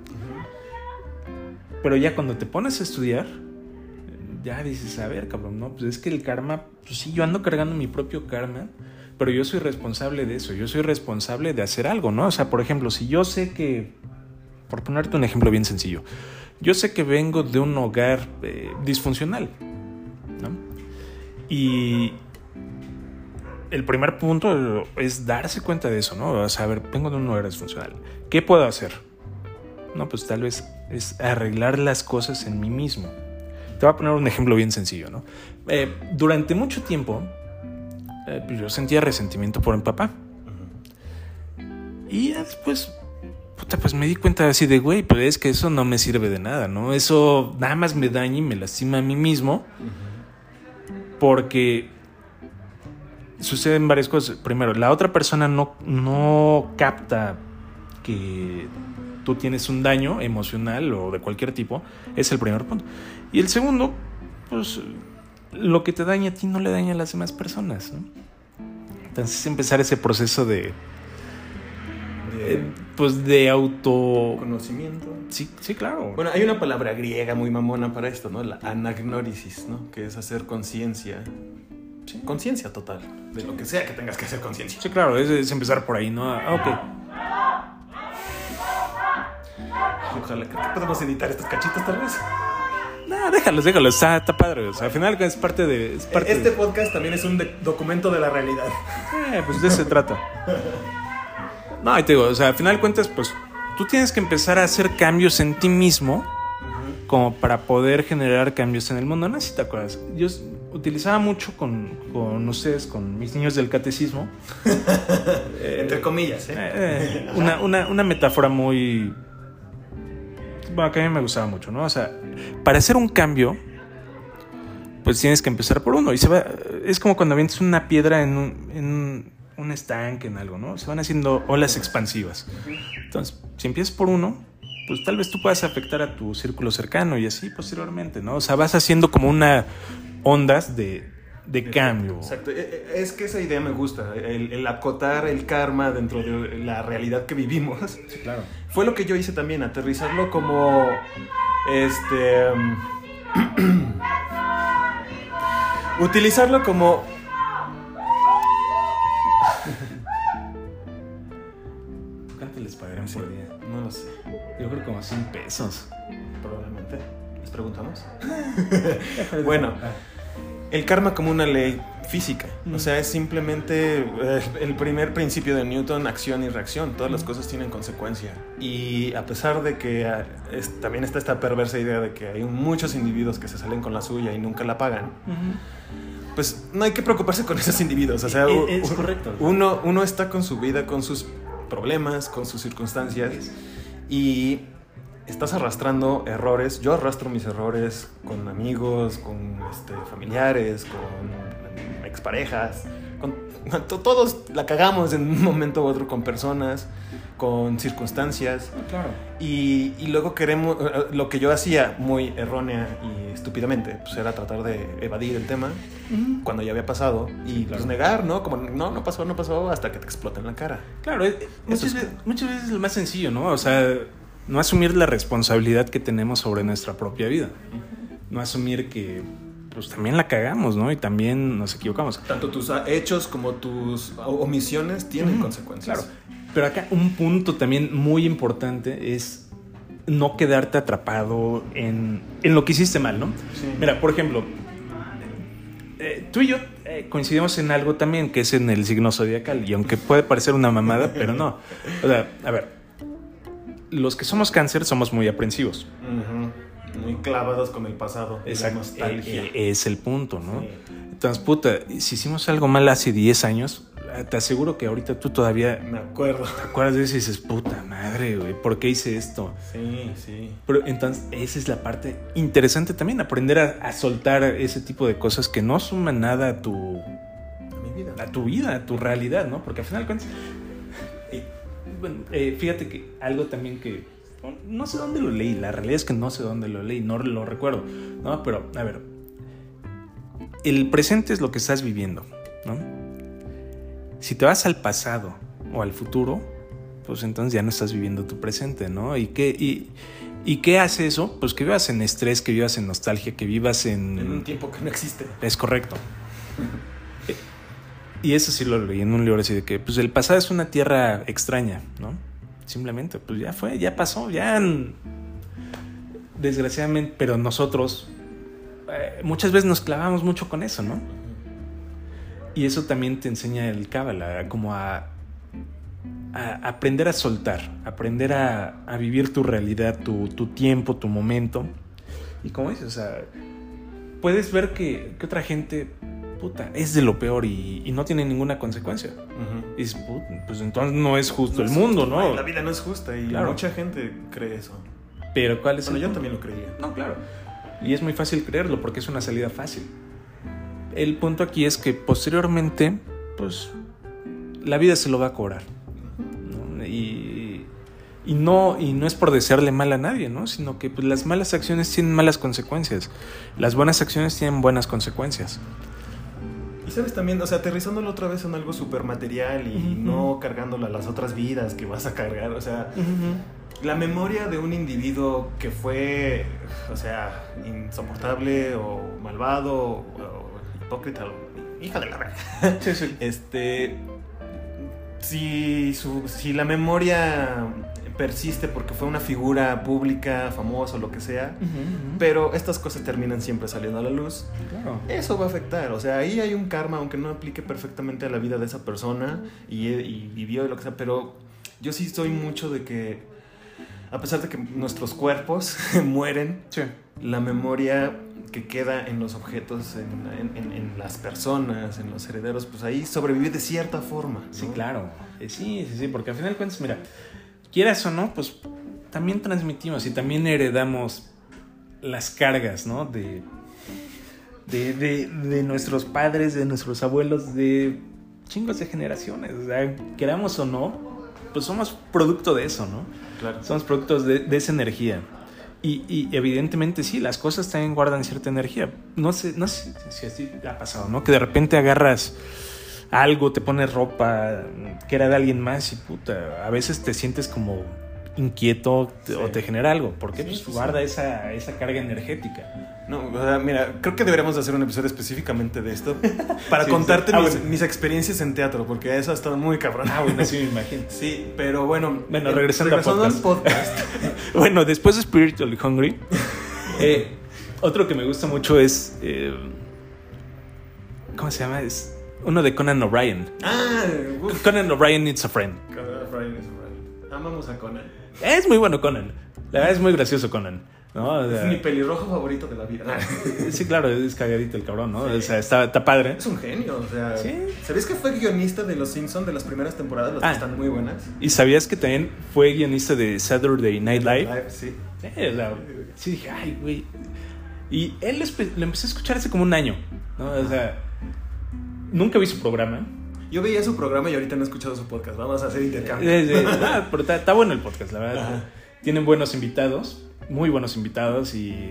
Pero ya cuando te pones a estudiar, ya dices, a ver, cabrón, no, pues es que el karma, pues sí, yo ando cargando mi propio karma, pero yo soy responsable de eso, yo soy responsable de hacer algo, ¿no? O sea, por ejemplo, si yo sé que, por ponerte un ejemplo bien sencillo, yo sé que vengo de un hogar eh, disfuncional, ¿no? Y el primer punto es darse cuenta de eso, ¿no? O sea, a ver, vengo de un hogar disfuncional, ¿qué puedo hacer? No, pues tal vez es arreglar las cosas en mí mismo. Te voy a poner un ejemplo bien sencillo, ¿no? Eh, durante mucho tiempo, eh, pues yo sentía resentimiento por mi papá. Y ya después, pues me di cuenta así de, güey, pero es que eso no me sirve de nada, ¿no? Eso nada más me daña y me lastima a mí mismo. Porque suceden varias cosas. Primero, la otra persona no, no capta que tú tienes un daño emocional o de cualquier tipo. Es el primer punto. Y el segundo, pues lo que te daña a ti no le daña a las demás personas. ¿no? Entonces empezar ese proceso de... De pues de auto... conocimiento. Sí, sí, claro. Bueno, hay una palabra griega muy mamona para esto, ¿no? La anagnórisis, ¿no? Que es hacer conciencia. Sí, conciencia total. De lo que sea que tengas que hacer conciencia. Sí, claro, es, es empezar por ahí, ¿no? Ah, ok. Ojalá que podemos editar estos cachitos tal vez. No, déjalos, déjalos, está, está padre. O sea, al final es parte de... Es parte Este de- podcast también es un documento de la realidad. Eh, pues de eso se trata. No, y te digo, o sea, al final de cuentas, pues tú tienes que empezar a hacer cambios en ti mismo como para poder generar cambios en el mundo. No sé si te acuerdas. Yo utilizaba mucho con, con ustedes, con mis niños del catecismo, Entre comillas, ¿eh? eh, una, una, una metáfora muy... Bueno, que a mí me gustaba mucho, ¿no? O sea, para hacer un cambio, pues tienes que empezar por uno. Y se va, es como cuando avientas una piedra en un, en un estanque, en algo, ¿no? Se van haciendo olas expansivas. Entonces, si empiezas por uno, pues tal vez tú puedas afectar a tu círculo cercano y así posteriormente, ¿no? O sea, vas haciendo como una ondas de, de cambio. Exacto. E- e- Es que esa idea me gusta. El, el acotar el karma dentro de la realidad que vivimos. Sí, claro. Fue lo que yo hice también, aterrizarlo como. Este. um, utilizarlo como. ¿Cuánto les pagarán por día? No lo sé, Yo creo como 100 pesos. probablemente. ¿Les preguntamos? Bueno. El karma como una ley física. O sea, es simplemente eh, el primer principio de Newton, acción y reacción. Todas las cosas tienen consecuencia. Y a pesar de que ah, es- también está esta perversa idea de que hay muchos individuos que se salen con la suya y nunca la pagan, pues no hay que preocuparse con esos individuos. O sea, E- es u- correcto. Uno, uno está con su vida, con sus problemas, con sus circunstancias y estás arrastrando errores. Yo arrastro mis errores con amigos, con este, familiares, con exparejas. Con, to- todos la cagamos en un momento u otro con personas, con circunstancias. Claro. Y, y luego queremos, eh, lo que yo hacía muy errónea y estúpidamente, pues era tratar de evadir el tema cuando ya había pasado y pues Claro. negar, ¿no? Como no, no pasó, no pasó hasta que te explota en la cara. Claro, eh, muchas, es- veces, muchas veces es lo más sencillo, ¿no? O sea, no asumir la responsabilidad que tenemos sobre nuestra propia vida. No asumir que pues también la cagamos, ¿no? Y también nos equivocamos. Tanto tus ah, hechos como tus o- omisiones tienen Ujú, consecuencias. Claro. Pero acá un punto también muy importante es no quedarte atrapado en, en lo que hiciste mal, ¿no? Sí. Mira, por ejemplo, eh, tú y yo eh, coincidimos en algo también que es en el signo zodiacal. Y aunque puede parecer una mamada, pero no. O sea, a ver, los que somos cáncer somos muy aprensivos. Muy clavados con el pasado. Exacto. nostalgia. Eh, eh, es el punto, ¿no? Sí. Entonces, puta, si hicimos algo mal hace 10 años, te aseguro que ahorita tú todavía Me acuerdo. te acuerdas de eso y dices, puta madre, güey, ¿por qué hice esto? Sí, sí. Pero entonces, esa es la parte interesante también, aprender a, a soltar ese tipo de cosas que no suman nada a tu, A mi vida. a tu vida, a tu realidad, ¿no? Porque al final cuentas, eh, bueno, eh, fíjate que algo también que no sé dónde lo leí, la realidad es que no sé dónde lo leí, no lo recuerdo, ¿no? Pero, a ver, el presente es lo que estás viviendo, ¿no? Si te vas al pasado o al futuro, pues entonces ya no estás viviendo tu presente, ¿no? ¿Y qué, y, y qué hace eso? Pues que vivas en estrés, que vivas en nostalgia, que vivas en... En un tiempo que no existe. Es correcto. Y eso sí lo leí en un libro así de que pues el pasado es una tierra extraña, ¿no? Simplemente, pues ya fue, ya pasó, ya desgraciadamente, pero nosotros eh, muchas veces nos clavamos mucho con eso, ¿no? Y eso también te enseña el cábala, como a, a aprender a soltar, aprender a, a vivir tu realidad, tu, tu tiempo, tu momento. Y como dices, o sea, puedes ver que, que otra gente puta, es de lo peor y, y no tiene ninguna consecuencia. Y "Puta, pues entonces no es justo el mundo, ¿no? La vida no es justa y Claro. mucha gente cree eso. Pero ¿cuál es Bueno, el yo punto? también lo creía. No, claro. Y es muy fácil creerlo porque es una salida fácil. El punto aquí es que posteriormente, pues, la vida se lo va a cobrar. ¿no? Y, y no, y no es por desearle mal a nadie, ¿no? Sino que pues, las malas acciones tienen malas consecuencias. Las buenas acciones tienen buenas consecuencias. Y sabes también, o sea, aterrizándolo otra vez en algo súper material y no cargándolo a las otras vidas que vas a cargar. O sea, la memoria de un individuo que fue, o sea, insoportable o malvado o hipócrita hija de la verga. Sí, sí. Este. Si, su- si la memoria persiste porque fue una figura pública, famosa o lo que sea, pero estas cosas terminan siempre saliendo a la luz, Claro. eso va a afectar. O sea, ahí hay un karma, aunque no aplique perfectamente a la vida de esa persona y, y vivió y lo que sea, pero yo sí soy mucho de que, a pesar de que nuestros cuerpos mueren, Sí. la memoria que queda en los objetos, en, en- en- las personas, en los herederos, pues ahí sobrevive de cierta forma. ¿no? Sí, claro. Sí, sí, sí, porque al final de cuentas, mira, quieras o no, pues también transmitimos y también heredamos las cargas, ¿no? De, de, de, de nuestros padres, de nuestros abuelos, de chingos de generaciones. O sea, queramos o no, pues somos producto de eso, ¿no? Claro. Somos productos de, de esa energía. Y, y evidentemente sí, las cosas también guardan cierta energía. No sé, no sé si así ha pasado, ¿no? Que de repente agarras algo, te pones ropa que era de alguien más y puta, a veces te sientes como inquieto Sí. o te genera algo. porque Sí, Pues guarda esa, esa carga energética. No, o sea, mira, creo que deberíamos de hacer un episodio específicamente de esto para contarte. Ah, mis, bueno. mis experiencias en teatro, porque eso ha estado muy cabrón. Ah, bueno, sí me imagino. Sí, pero bueno. Bueno, eh, regresando a al podcast. Bueno, después de Spiritually Hungry, eh, otro que me gusta mucho es. eh, ¿Cómo se llama? Es uno de Conan O'Brien. ah, uf. Conan O'Brien needs a friend. Conan O'Brien es O'Brien. Amamos a Conan. Es muy bueno Conan. La verdad es muy gracioso Conan. ¿no? O Es mi pelirrojo favorito de la vida. sí, claro, es cagadito el cabrón, ¿no? Sí. O sea, está, está padre. Es un genio, o sea. Sí. ¿Sabías que fue guionista de Los Simpsons de las primeras temporadas? Las Ah. que están muy buenas. ¿Y sabías que también fue guionista de Saturday Night Live? Live, sí. Sí, dije, ay, güey. Y él lo empecé a escuchar hace como un año, ¿no? O sea, nunca vi su programa. Yo veía su programa y ahorita no he escuchado su podcast. Vamos a hacer intercambio. Ah, pero está, está bueno el podcast, la verdad. Ajá. Tienen buenos invitados, muy buenos invitados y...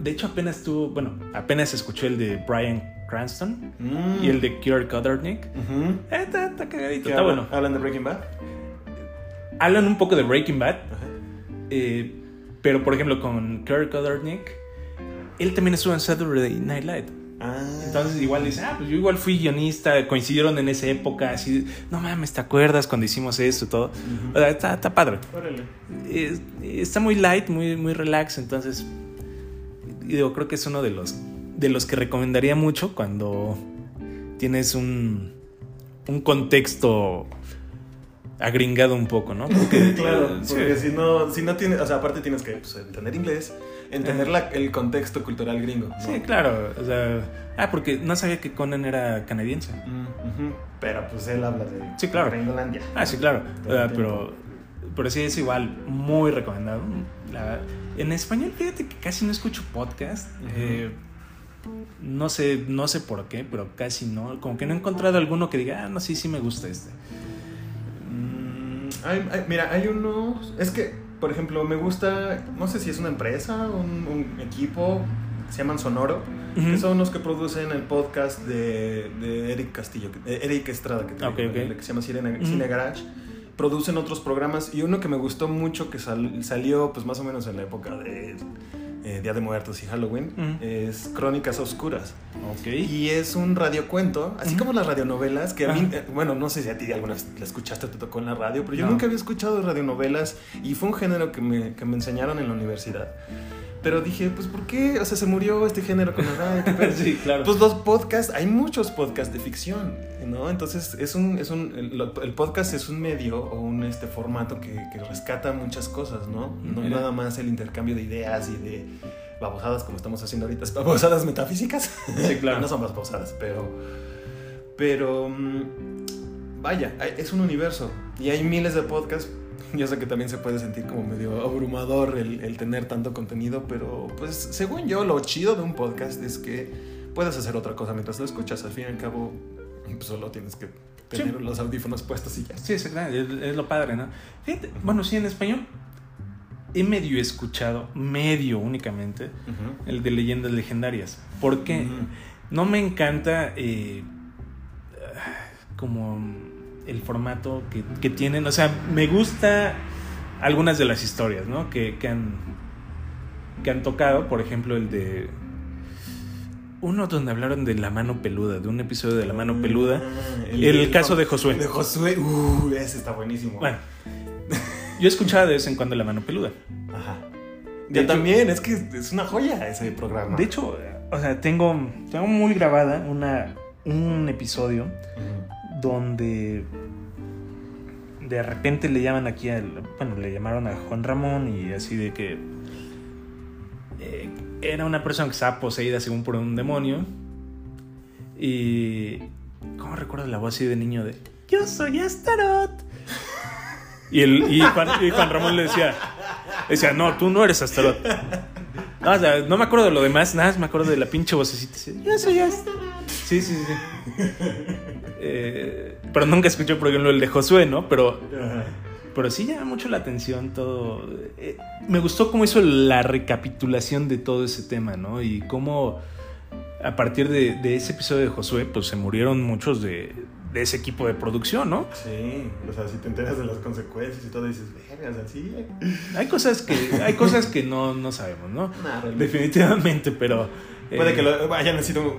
De hecho, apenas tuvo, bueno, apenas escuché el de Brian Cranston Mm. y el de Kirk Codernick. Ujú. Eh, está, está cagadito, ¿Qué está hablan? bueno. ¿Hablan de Breaking Bad? Hablan un poco de Breaking Bad, Ajá. eh, pero por ejemplo con Kirk Codernick, él también estuvo en Saturday Night Live. Ah. Entonces igual dice, ah, pues yo igual fui guionista, coincidieron en esa época, así, no mames, ¿te acuerdas cuando hicimos esto y todo? O sea, está, está padre. Órale. Es- está muy light, muy, muy relax, entonces digo, creo que es uno de los, de los que recomendaría mucho cuando tienes un, un contexto agringado un poco, ¿no? Porque, Claro, sí. porque si no, si no tienes, o sea, aparte tienes que pues, entender inglés, entender la- el contexto cultural gringo. ¿no? Sí, claro. O sea, ah, porque no sabía que Conan era canadiense. Mm. Pero pues él habla de Sí, claro. Gringolandia. Ah, sí, claro. Ah, pero, pero sí es igual, muy recomendado. La- en español, fíjate que casi no escucho podcast. Eh, no sé, no sé por qué, pero casi no. Como que no he encontrado alguno que diga, ah, no, sí, sí me gusta este. Mm, hay- hay- mira, hay uno. Es que, por ejemplo, me gusta. No sé si es una empresa, un, un equipo. Se llaman Sonoro. Que son los que producen el podcast de, de Eric Castillo, de Eric Estrada, que, te Ok, digo, ok. el que se llama Cine. Cine Garage. Producen otros programas y uno que me gustó mucho, que sal- salió pues más o menos en la época de eh, Día de Muertos y Halloween, es Crónicas Oscuras. Ok. Y es un radiocuento, así como las radionovelas, que a mí, eh, bueno, no sé si a ti alguna vez la escuchaste o te tocó en la radio, pero yo No. nunca había escuchado radionovelas y fue un género que me, que me enseñaron en la universidad. Pero dije, pues, ¿por qué? O sea, se murió este género con la radio. ¿qué pedo? sí, claro. Pues los podcasts, hay muchos podcasts de ficción, ¿no? Entonces es un, es un, el, el podcast es un medio o un este formato que, que rescata muchas cosas, ¿no? No Mira. nada más el intercambio de ideas y de babosadas como estamos haciendo ahorita, babosadas metafísicas. Sí, claro. no son más babosadas, pero. Pero. mm, Vaya, es un universo y hay miles de podcasts. Yo sé que también se puede sentir como medio abrumador el, el tener tanto contenido, pero pues según yo lo chido de un podcast es que puedes hacer otra cosa mientras lo escuchas. Al fin y al cabo, pues, solo tienes que tener Sí. los audífonos puestos y ya. Sí, es, es lo padre, ¿no? Fíjate, bueno, sí, en español he medio escuchado, medio únicamente, el de leyendas legendarias. Porque Ujú. no me encanta eh, como el formato que, que tienen. O sea, me gusta algunas de las historias, ¿no? Que, que han, que han tocado, por ejemplo, el de... Uno donde hablaron de la mano peluda, de un episodio de la mano peluda. Ah, El caso de Josué. De Josué, uh, ese está buenísimo. Bueno, yo escuchaba de vez en cuando La Mano Peluda. Ajá. De Yo hecho- también, es que es una joya ese programa. De hecho, o sea, tengo, tengo muy grabada una, un episodio. Donde de repente le llaman aquí al. Bueno, le llamaron a Juan Ramón y así de que. eh, era una persona que estaba poseída según por un demonio. Y. ¿Cómo recuerdo la voz así de niño de. Yo soy Astaroth. Y, el, y, Juan, Ramón le decía. Decía, no, tú no eres Astaroth. No, no me acuerdo de lo demás, nada más me acuerdo de la pinche vocecita. Yo soy Astaroth. Sí, sí, sí. Eh, pero nunca escuché, por ejemplo, el de Josué, ¿no? Pero, Ajá. pero sí llama mucho la atención todo. Eh, me gustó cómo hizo la recapitulación de todo ese tema, ¿no? Y cómo a partir de, de ese episodio de Josué, pues se murieron muchos de, de ese equipo de producción, ¿no? Sí, o sea, si te enteras de las consecuencias y todo, dices, verga, o sea, sí. Hay cosas que, hay cosas que no, no sabemos, ¿no? Nah. Definitivamente, pero... Puede eh, que lo, hayan sido,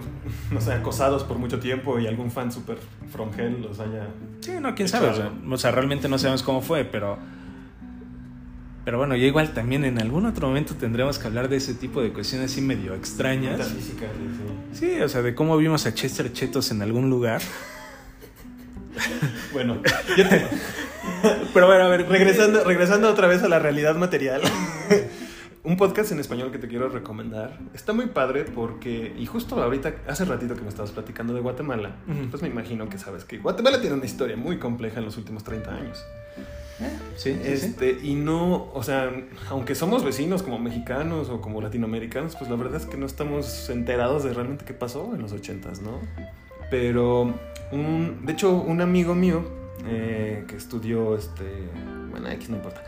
no sé, acosados por mucho tiempo y algún fan super from hell los haya... Sí, no, quién sabe. O sea, o sea, realmente no sabemos cómo fue, pero. Pero bueno, ya igual también en algún otro momento tendremos que hablar de ese tipo de cuestiones así medio extrañas. Metafísicas, sí, Sí, o sea, de cómo vimos a Chester Chetos en algún lugar. Sí. Bueno, yo te- Pero bueno, a ver, regresando, regresando otra vez a la realidad material. Un podcast en español que te quiero recomendar. Está muy padre porque, y justo ahorita, hace ratito que me estabas platicando de Guatemala, Ujú. pues me imagino que sabes que Guatemala tiene una historia muy compleja en los últimos 30 años. Sí, sí, sí. Este, y no, o sea, aunque somos vecinos como mexicanos o como latinoamericanos, pues la verdad es que no estamos enterados de realmente qué pasó en los 80s, ¿no? Pero, un, de hecho, un amigo mío eh, que estudió, este, bueno, X no importa.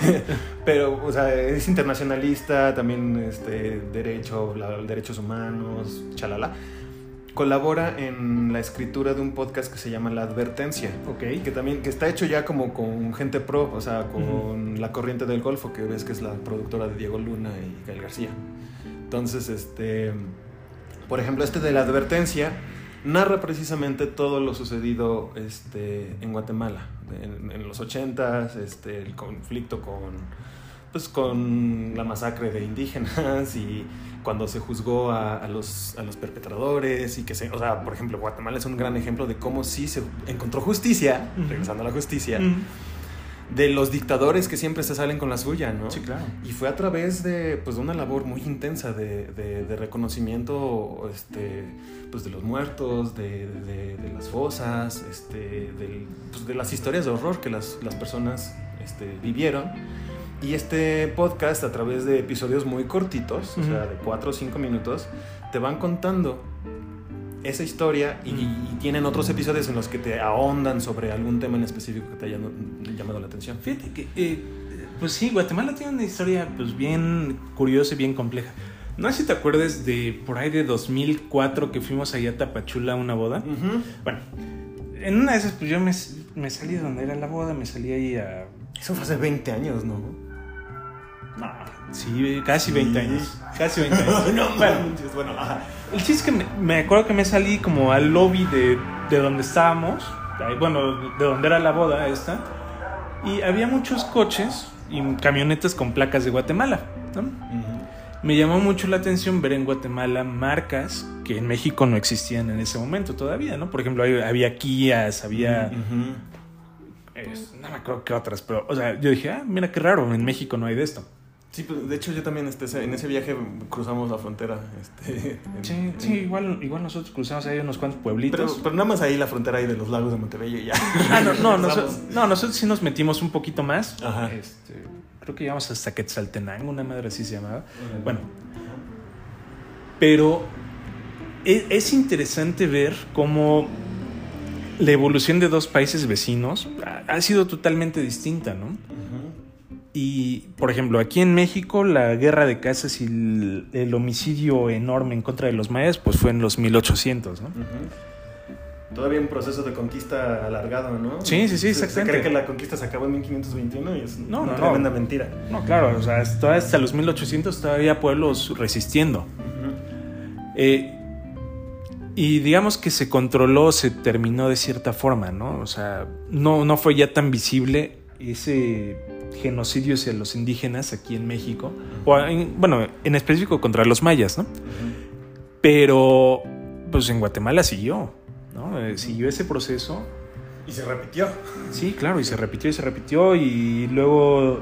Pero, o sea, es internacionalista, también este, derecho, derechos humanos, chalala. Colabora en la escritura de un podcast que se llama La Advertencia Ok. que también que está hecho ya como con gente pro, o sea, con la corriente del Golfo, que ves que es la productora de Diego Luna y Gael García. Entonces, este, por ejemplo, este de la advertencia narra precisamente todo lo sucedido este, en Guatemala, en, en los 80s, este, el conflicto con, pues, con la masacre de indígenas y cuando se juzgó a, a los, a los perpetradores y que se, o sea, por ejemplo, Guatemala es un gran ejemplo de cómo sí se encontró justicia, regresando a la justicia, Mm. De los dictadores que siempre se salen con la suya, ¿no? Sí, claro. Y fue a través de, pues, de una labor muy intensa de, de- de reconocimiento este, pues, de los muertos, de, de- de las fosas, este, pues, de las historias de horror que las, las personas este, vivieron. Y este podcast, a través de episodios muy cortitos, o sea, de 4 o 5 minutos, te van contando esa historia y, y tienen otros episodios en los que te ahondan sobre algún tema en específico que te haya llamado la atención. Fíjate que, eh, pues sí, Guatemala tiene una historia pues bien curiosa y bien compleja. No sé si te acuerdas de por ahí de 2004 que fuimos allá a Tapachula a una boda. Ujú. Bueno, en una de esas pues yo me, me salí de donde era la boda, me salí ahí a... Eso fue hace 20 años, ¿no? No, sí, casi 20 Sí. años. Casi 20 años. no, bueno, bueno, ajá. El chiste es que me, me acuerdo que me salí como al lobby de, de donde estábamos, bueno, de donde era la boda esta, y había muchos coches y camionetas con placas de Guatemala. ¿no? Me llamó mucho la atención ver en Guatemala marcas que en México no existían en ese momento todavía, ¿no? Por ejemplo, había, Kias, había... Es- no me acuerdo qué otras, pero, o sea, yo dije, ah, mira qué raro, en México no hay de esto. Sí, pues, de hecho yo también este, en ese viaje cruzamos la frontera. Este, en- Sí, en- sí, igual, igual nosotros cruzamos ahí unos cuantos pueblitos. Pero, pero nada más ahí la frontera ahí de los lagos de Montebello y ya. Ah, no, no, nosotros, no, nosotros sí nos metimos un poquito más. Ajá. Este, creo que llegamos hasta Quetzaltenango, una madre así se llamaba. Bueno, pero es, es interesante ver cómo la evolución de dos países vecinos ha, ha sido totalmente distinta, ¿no? Ujú. Y, por ejemplo, aquí en México la guerra de casas y el, el homicidio enorme en contra de los mayas, pues fue en los 1800, ¿no? Todavía un proceso de conquista alargado, ¿no? Sí, sí, sí, Se- Se, exactamente. cree que la conquista se acabó en 1521 y es No, una no, tremenda no. mentira. No, claro, o sea, hasta, hasta los 1800 todavía pueblos resistiendo. Eh, y digamos que se controló, se terminó de cierta forma, ¿no? O sea, no, no fue ya tan visible ese genocidio hacia los indígenas aquí en México, o en- bueno, en específico contra los mayas, ¿no? Pero, pues en Guatemala siguió, ¿no? Eh, siguió ese proceso. Y se repitió. Sí, claro, y se repitió y se repitió y luego,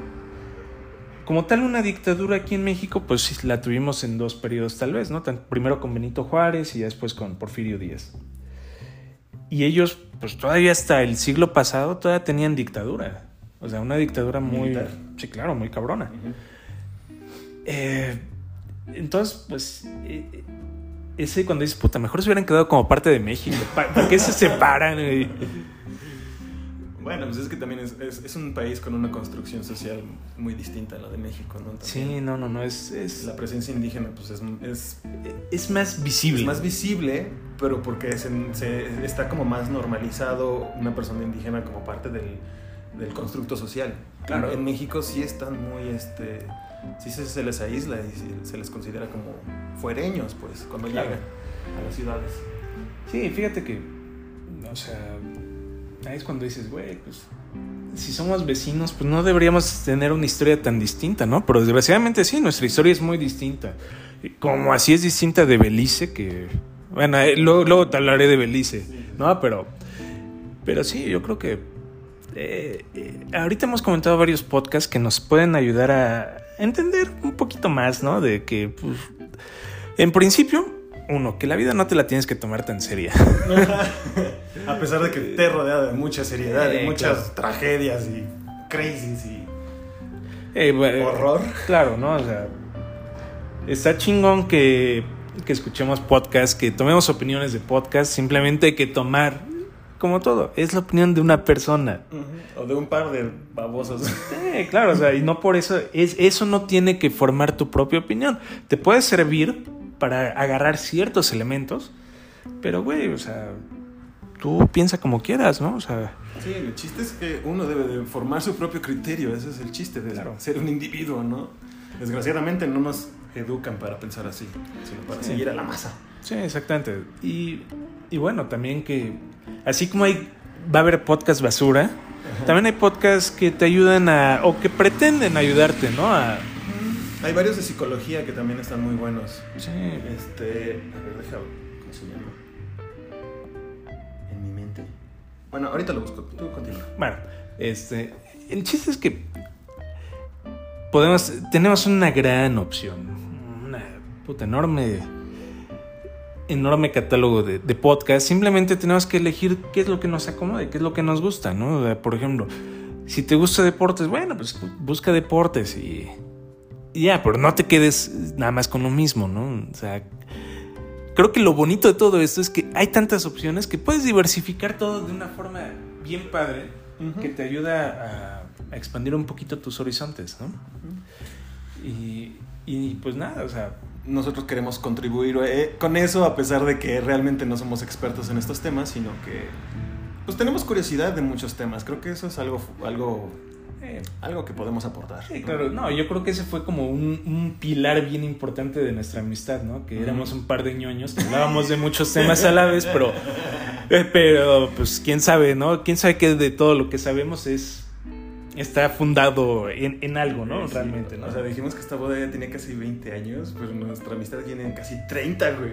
como tal, una dictadura aquí en México, pues sí, la tuvimos en dos periodos tal vez, ¿no? Tan- primero con Benito Juárez y después con Porfirio Díaz. Y ellos, pues todavía hasta el siglo pasado, todavía tenían dictadura. O sea, una dictadura muy... Militar. Sí, claro, muy cabrona. Eh, entonces, pues, eh, ese cuando dices, puta, mejor se hubieran quedado como parte de México. ¿Para, para qué se separan? Bueno, pues es que también es, es, es un país con una construcción social muy distinta a la de México, ¿no? También Sí, no, no, no, es, es, La presencia indígena, pues es, es, es más visible. es más visible, pero porque se, se- está como más normalizado una persona indígena como parte del, del constructo social. Claro. En México sí están muy, este, sí se, se les aísla y se, les considera como fuereños, pues, cuando Claro. llegan a las ciudades. Sí, fíjate que, o sea, ahí es cuando dices, güey, pues, si somos vecinos, pues no deberíamos tener una historia tan distinta, ¿no? Pero desgraciadamente sí, nuestra historia es muy distinta. Como así es distinta de Belice, que, bueno, eh, luego, luego te hablaré de Belice, ¿no? Pero, pero sí, yo creo que eh, eh, ahorita hemos comentado varios podcasts que nos pueden ayudar a entender un poquito más, ¿no? De que, pues, en principio, uno, que la vida no te la tienes que tomar tan seria. A pesar de que te rodea de mucha seriedad, de Eh, muchas tragedias y crisis y Eh, bueno, horror. Claro, ¿no? O sea, está chingón que, que escuchemos podcast, que tomemos opiniones de podcast. Simplemente hay que tomar, como todo, es la opinión de una persona. O de un par de babosos. Eh, claro, o sea, y no por eso, es, eso no tiene que formar tu propia opinión. Te puede servir para agarrar ciertos elementos, pero, güey, o sea, tú piensa como quieras, ¿no? O sea, Sí, el chiste es que uno debe de formar su propio criterio, ese es el chiste de Claro. ser un individuo, ¿no? Desgraciadamente no nos educan para pensar así, sino para Sí. seguir a la masa. Sí, exactamente. Y, y bueno, también que así como hay va a haber podcast basura, también hay podcasts que te ayudan a o que pretenden ayudarte, ¿no? A, Hay varios de psicología que también están muy buenos. sí, Este, a ver, déjame, ¿cómo se llama? En mi mente. Bueno, ahorita lo busco, tú continúa. bueno, este el chiste es que podemos tenemos una gran opción, una puta enorme enorme catálogo de, de podcasts. Simplemente tenemos que elegir qué es lo que nos acomode, qué es lo que nos gusta, ¿no? O sea, por ejemplo, si te gusta deportes, bueno, pues busca deportes y, y ya, pero no te quedes nada más con lo mismo, ¿no? O sea, creo que lo bonito de todo esto es que hay tantas opciones que puedes diversificar todo de una forma bien padre que te ayuda a, a expandir un poquito tus horizontes, ¿no? Y, y pues nada, o sea, Nosotros queremos contribuir eh, con eso, a pesar de que realmente no somos expertos en estos temas, sino que pues tenemos curiosidad de muchos temas. Creo que eso es algo, algo, eh, algo que podemos aportar. Sí, ¿no? claro. No, yo creo que ese fue como un, un pilar bien importante de nuestra amistad, ¿no? Que éramos un par de ñoños, que hablábamos de muchos temas a la vez, pero, eh, pero pues quién sabe, ¿no? Quién sabe que de todo lo que sabemos es está fundado en, en algo, ¿no? Sí, Realmente, ¿no? O sea, dijimos que esta boda ya tenía casi 20 años, pero nuestra amistad tiene casi 30, güey.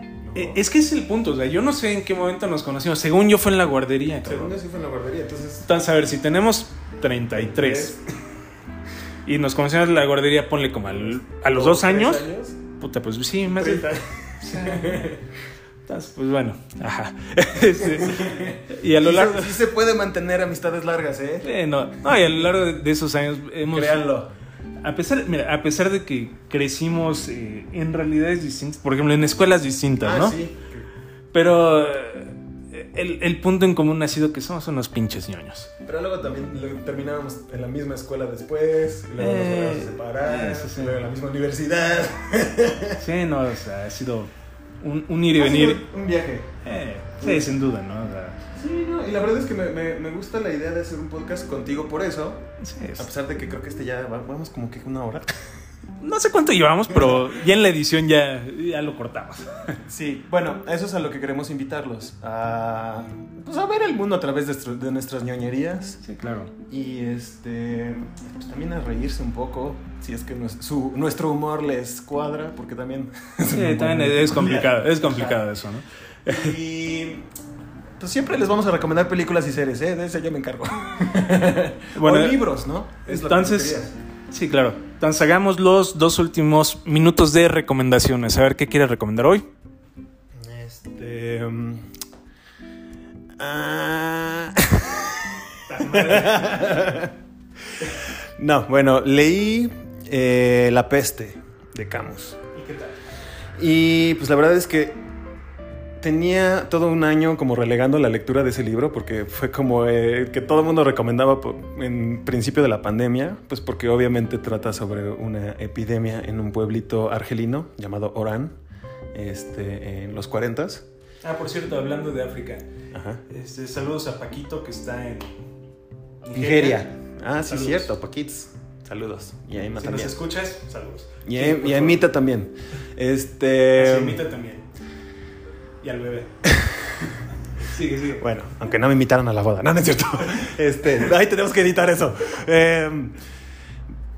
No. Eh, es que ese es el punto, o sea, yo no sé en qué momento nos conocimos. Según yo fue en la guardería, cabrón. Según yo sí fue en la guardería, entonces... Entonces, a ver, si tenemos 33 Y nos conocimos en la guardería, ponle como al- a los dos años. Puta, pues sí, más de... Entonces, pues bueno, ajá. Este, y a lo largo... Sí se puede mantener amistades largas, ¿eh? Eh, no, no, y a lo largo de, esos años hemos... Créanlo. A pesar, mira, a pesar de que crecimos eh, en realidades distintas, por ejemplo, en escuelas distintas, Ah, ¿no? sí. Pero eh, el, el punto en común ha sido que somos unos pinches ñoños. Pero luego también terminábamos en la misma escuela después, y luego nos Eh, volvimos a separar, eso sí. luego en la misma universidad. Sí, no, o sea, ha sido un, un ir y venir. Un viaje. Eh, sí, sin duda, ¿no? O sea, Sí, no, y la verdad es que me, me, me gusta la idea de hacer un podcast contigo por eso, sí, es- a pesar de que creo que este ya va- vamos como que una hora. No sé cuánto llevamos, pero ya en la edición ya, ya lo cortamos. Sí, bueno, eso es a lo que queremos invitarlos, a, pues a ver el mundo a través de, nuestras ñoñerías Sí, claro. y este, pues también a reírse un poco, si es que su- nuestro humor les cuadra, porque también... Sí, también es complicado, es complicado eso, ¿no? Y pues siempre les vamos a recomendar películas y series, ¿eh? De eso yo me encargo. Bueno, o libros, ¿no? Es lo que tú Entonces. Sí, claro. Entonces hagamos los dos últimos minutos de recomendaciones. A ver qué quieres recomendar hoy. Este... um, ah. no, bueno, leí eh, La peste de Camus. ¿Y qué tal? Y pues la verdad es que tenía todo un año como relegando la lectura de ese libro porque fue como eh, que todo el mundo recomendaba en principio de la pandemia, pues porque obviamente trata sobre una epidemia en un pueblito argelino llamado Orán, este, en los 40 Ah, por cierto, hablando de África. Ajá. Este, saludos a Paquito que está en Nigeria. Ah, sí, Saludos. cierto, Paquits. Saludos. Y a Emma Si nos también. escuchas, saludos. Y Sí, a, por y a. Emita también. Este. A Semita también. Y al bebé. sigue, sigue. Bueno, aunque no me invitaron a la boda. No, no es cierto. Este, ahí tenemos que editar eso. Eh,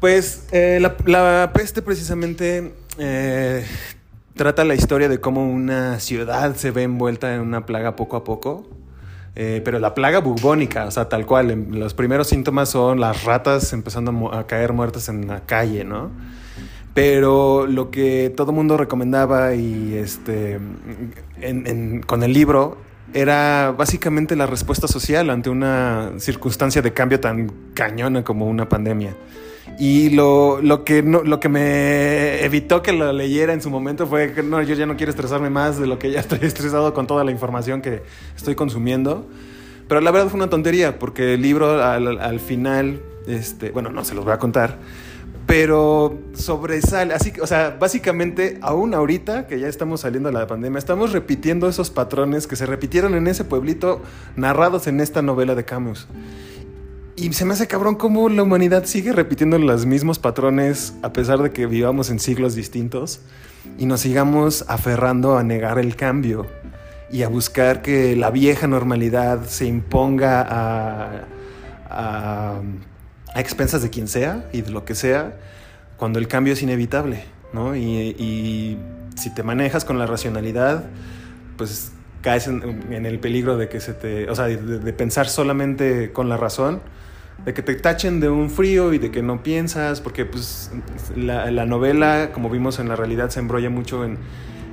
pues eh, la, la peste precisamente eh, trata la historia de cómo una ciudad se ve envuelta en una plaga poco a poco. Eh, pero la plaga bubónica, o sea, tal cual. en- Los primeros síntomas son las ratas empezando a, a caer muertas en la calle, ¿no? Pero lo que todo mundo recomendaba y este en- en- con el libro era básicamente la respuesta social ante una circunstancia de cambio tan cañona como una pandemia. Y lo, lo, que no, lo que me evitó que lo leyera en su momento fue que no, yo ya no quiero estresarme más de lo que ya estoy estresado con toda la información que estoy consumiendo. Pero la verdad fue una tontería, porque el libro al, al final, este, bueno, no se los voy a contar, pero sobresale, así que, o sea, básicamente, aún ahorita que ya estamos saliendo de la pandemia, estamos repitiendo esos patrones que se repitieron en ese pueblito narrados en esta novela de Camus. Y se me hace cabrón cómo la humanidad sigue repitiendo los mismos patrones a pesar de que vivamos en siglos distintos y nos sigamos aferrando a negar el cambio y a buscar que la vieja normalidad se imponga a, a, a expensas de quien sea y de lo que sea, cuando el cambio es inevitable, ¿no? Y, si te manejas con la racionalidad, pues caes en, el peligro de que se te, o sea, de, de pensar solamente con la razón, de que te tachen de un frío y de que no piensas, porque pues la, la novela, como vimos en la realidad, se embrolla mucho en,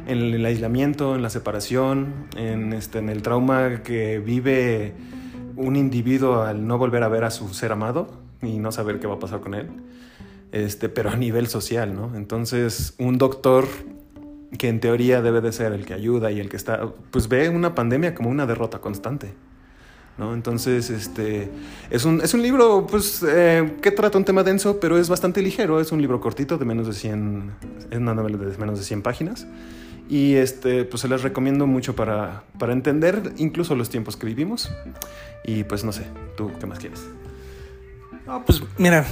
en el aislamiento, en la separación, en, este, en el trauma que vive un individuo al no volver a ver a su ser amado y no saber qué va a pasar con él, este, pero a nivel social, ¿no? Entonces, un doctor que en teoría debe de ser el que ayuda y el que está, pues ve una pandemia como una derrota constante. ¿no? Entonces, este, es un, es un libro pues, eh, que trata un tema denso, pero es bastante ligero. Es un libro cortito de menos de 100, es una novela de menos de 100 páginas. Y este, pues se les recomiendo mucho para, para entender incluso los tiempos que vivimos. Y pues no sé, ¿tú qué más quieres? No, pues mira,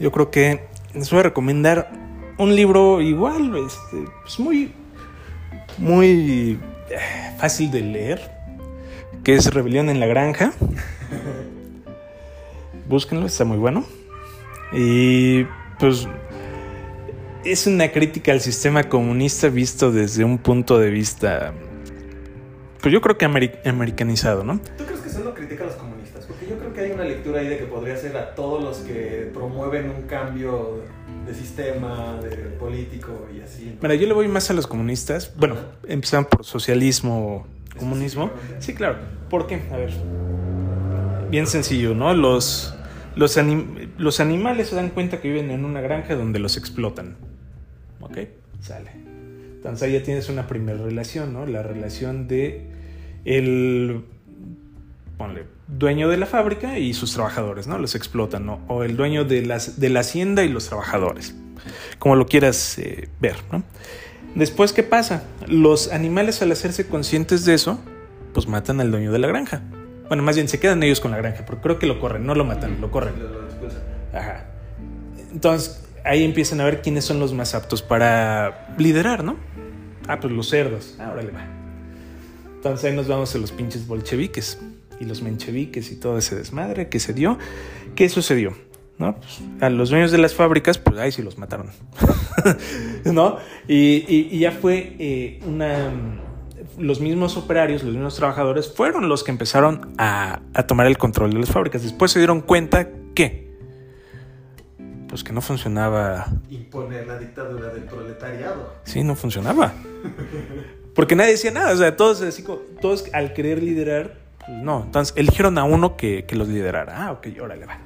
yo creo que les voy a recomendar un libro igual, este, pues muy, muy eh, fácil de leer, que es Rebelión en la Granja. Búsquenlo, está muy bueno. Y pues es una crítica al sistema comunista visto desde un punto de vista, pues yo creo que ameri- americanizado, ¿no? ¿Tú crees que a los comunistas? Que hay una lectura ahí de que podría ser a todos los que promueven un cambio de sistema, de político y así. Mira, yo le voy más a los comunistas. Bueno, empezaron por socialismo, comunismo. Sí, claro. ¿Por qué? A ver. Bien sencillo, ¿no? Los, los, anim- los animales se dan cuenta que viven en una granja donde los explotan. ¿Ok? Sale. Entonces ahí ya tienes una primera relación, ¿no? La relación de el ponle, dueño de la fábrica y sus trabajadores, ¿no? Los explotan, ¿no? O el dueño de, las, de la hacienda y los trabajadores. Como lo quieras eh, ver, ¿no? Después, ¿qué pasa? Los animales al hacerse conscientes de eso, pues matan al dueño de la granja. Bueno, más bien se quedan ellos con la granja, porque creo que lo corren, no lo matan, lo corren. Ajá. Entonces, ahí empiezan a ver quiénes son los más aptos para liderar, ¿no? Ah, pues los cerdos. Ah, órale, va. Entonces ahí nos vamos a los pinches bolcheviques y los mencheviques y todo ese desmadre que se dio. ¿Qué sucedió? ¿No? Pues, a los dueños de las fábricas, pues ahí sí los mataron. ¿No? Y, y- y ya fue eh, una. Los mismos operarios, los mismos trabajadores fueron los que empezaron a, a tomar el control de las fábricas. Después se dieron cuenta que. Pues que no funcionaba Imponer la dictadura del proletariado. Sí, no funcionaba. Porque nadie decía nada. O sea, todos, así, todos al querer liderar, no. Entonces eligieron a uno que, que los liderara. Ah, ok, órale, va.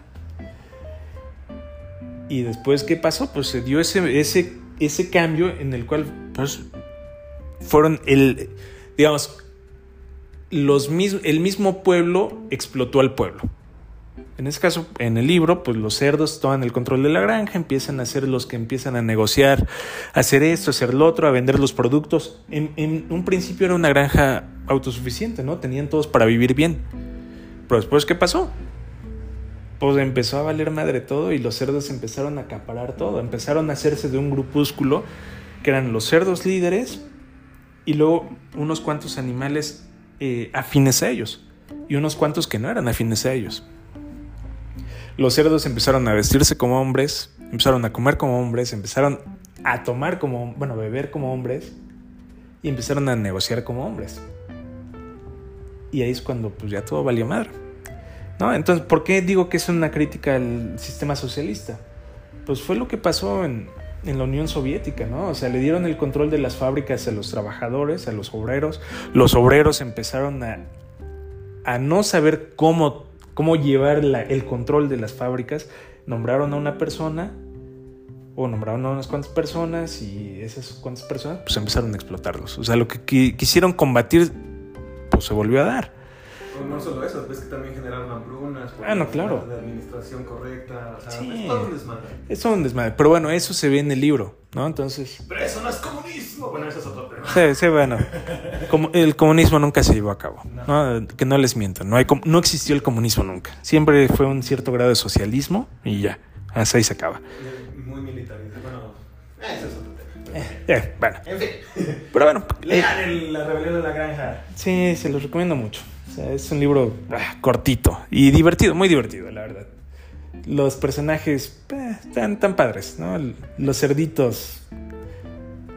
Y después, ¿qué pasó? Pues se dio ese, ese, ese cambio en el cual, pues, fueron el, digamos, los el mismo pueblo explotó al pueblo. En este caso, en el libro, pues los cerdos toman el control de la granja, empiezan a ser los que empiezan a negociar, a hacer esto, a hacer lo otro, a vender los productos. En, en un principio era una granja autosuficiente, ¿no? Tenían todos para vivir bien. Pero después, ¿qué pasó? Pues empezó a valer madre todo y los cerdos empezaron a acaparar todo. Empezaron a hacerse de un grupúsculo que eran los cerdos líderes y luego unos cuantos animales eh, afines a ellos y unos cuantos que no eran afines a ellos. Los cerdos empezaron a vestirse como hombres, empezaron a comer como hombres, empezaron a tomar como, bueno, a beber como hombres y empezaron a negociar como hombres. Y ahí es cuando pues ya todo valió madre. ¿No? Entonces, ¿por qué digo que es una crítica al sistema socialista? Pues fue lo que pasó en, en la Unión Soviética, ¿no? O sea, le dieron el control de las fábricas a los trabajadores, a los obreros. Los obreros empezaron a, a no saber cómo, cómo llevar el control de las fábricas. Nombraron a una persona o nombraron a unas cuantas personas y esas cuantas personas pues empezaron a explotarlos. O sea, lo que qui- quisieron combatir pues se volvió a dar. O no solo eso, ves que también generaron hambrunas. Ah, no, claro. De administración correcta. O sea, Sí. es todo un desmadre. Es todo un desmadre. Pero bueno, eso se ve en el libro, ¿no? Entonces, Pero eso no es comunismo. Bueno, eso es otro tema. sí, sí, bueno. Como el comunismo nunca se llevó a cabo. ¿no? Que no les mientan. No, hay, com- no existió el comunismo nunca. Siempre fue un cierto grado de socialismo y ya. Hasta ahí se acaba. Muy militarizado. Bueno, eso es otro tema. Eh, bueno. En fin. Pero bueno. eh, Lean el- La rebelión de la granja. Sí, se los recomiendo mucho. O sea, es un libro ah, cortito y divertido, muy divertido, la verdad. Los personajes eh, están tan padres, ¿no? Los cerditos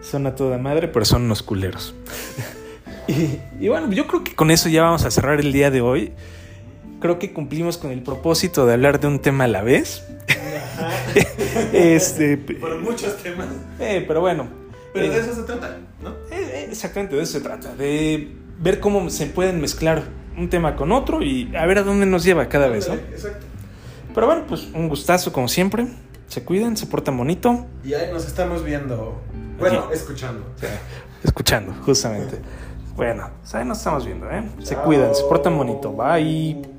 son a toda madre, pero son unos culeros. y, y bueno, yo creo que con eso ya vamos a cerrar el día de hoy. Creo que cumplimos con el propósito de hablar de un tema a la vez. este, Por muchos temas. eh, pero bueno. Pero eh, de eso se trata, ¿no? eh, eh, Exactamente, de eso se trata, de ver cómo se pueden mezclar un tema con otro y a ver a dónde nos lleva cada vez, ¿no? Exacto. Pero bueno, pues un gustazo como siempre. Se cuidan, se portan bonito. Y ahí nos estamos viendo. Bueno, Aquí. escuchando. Escuchando, justamente. Bueno, pues ahí nos estamos viendo, ¿eh? Se cuidan, se portan bonito. Bye.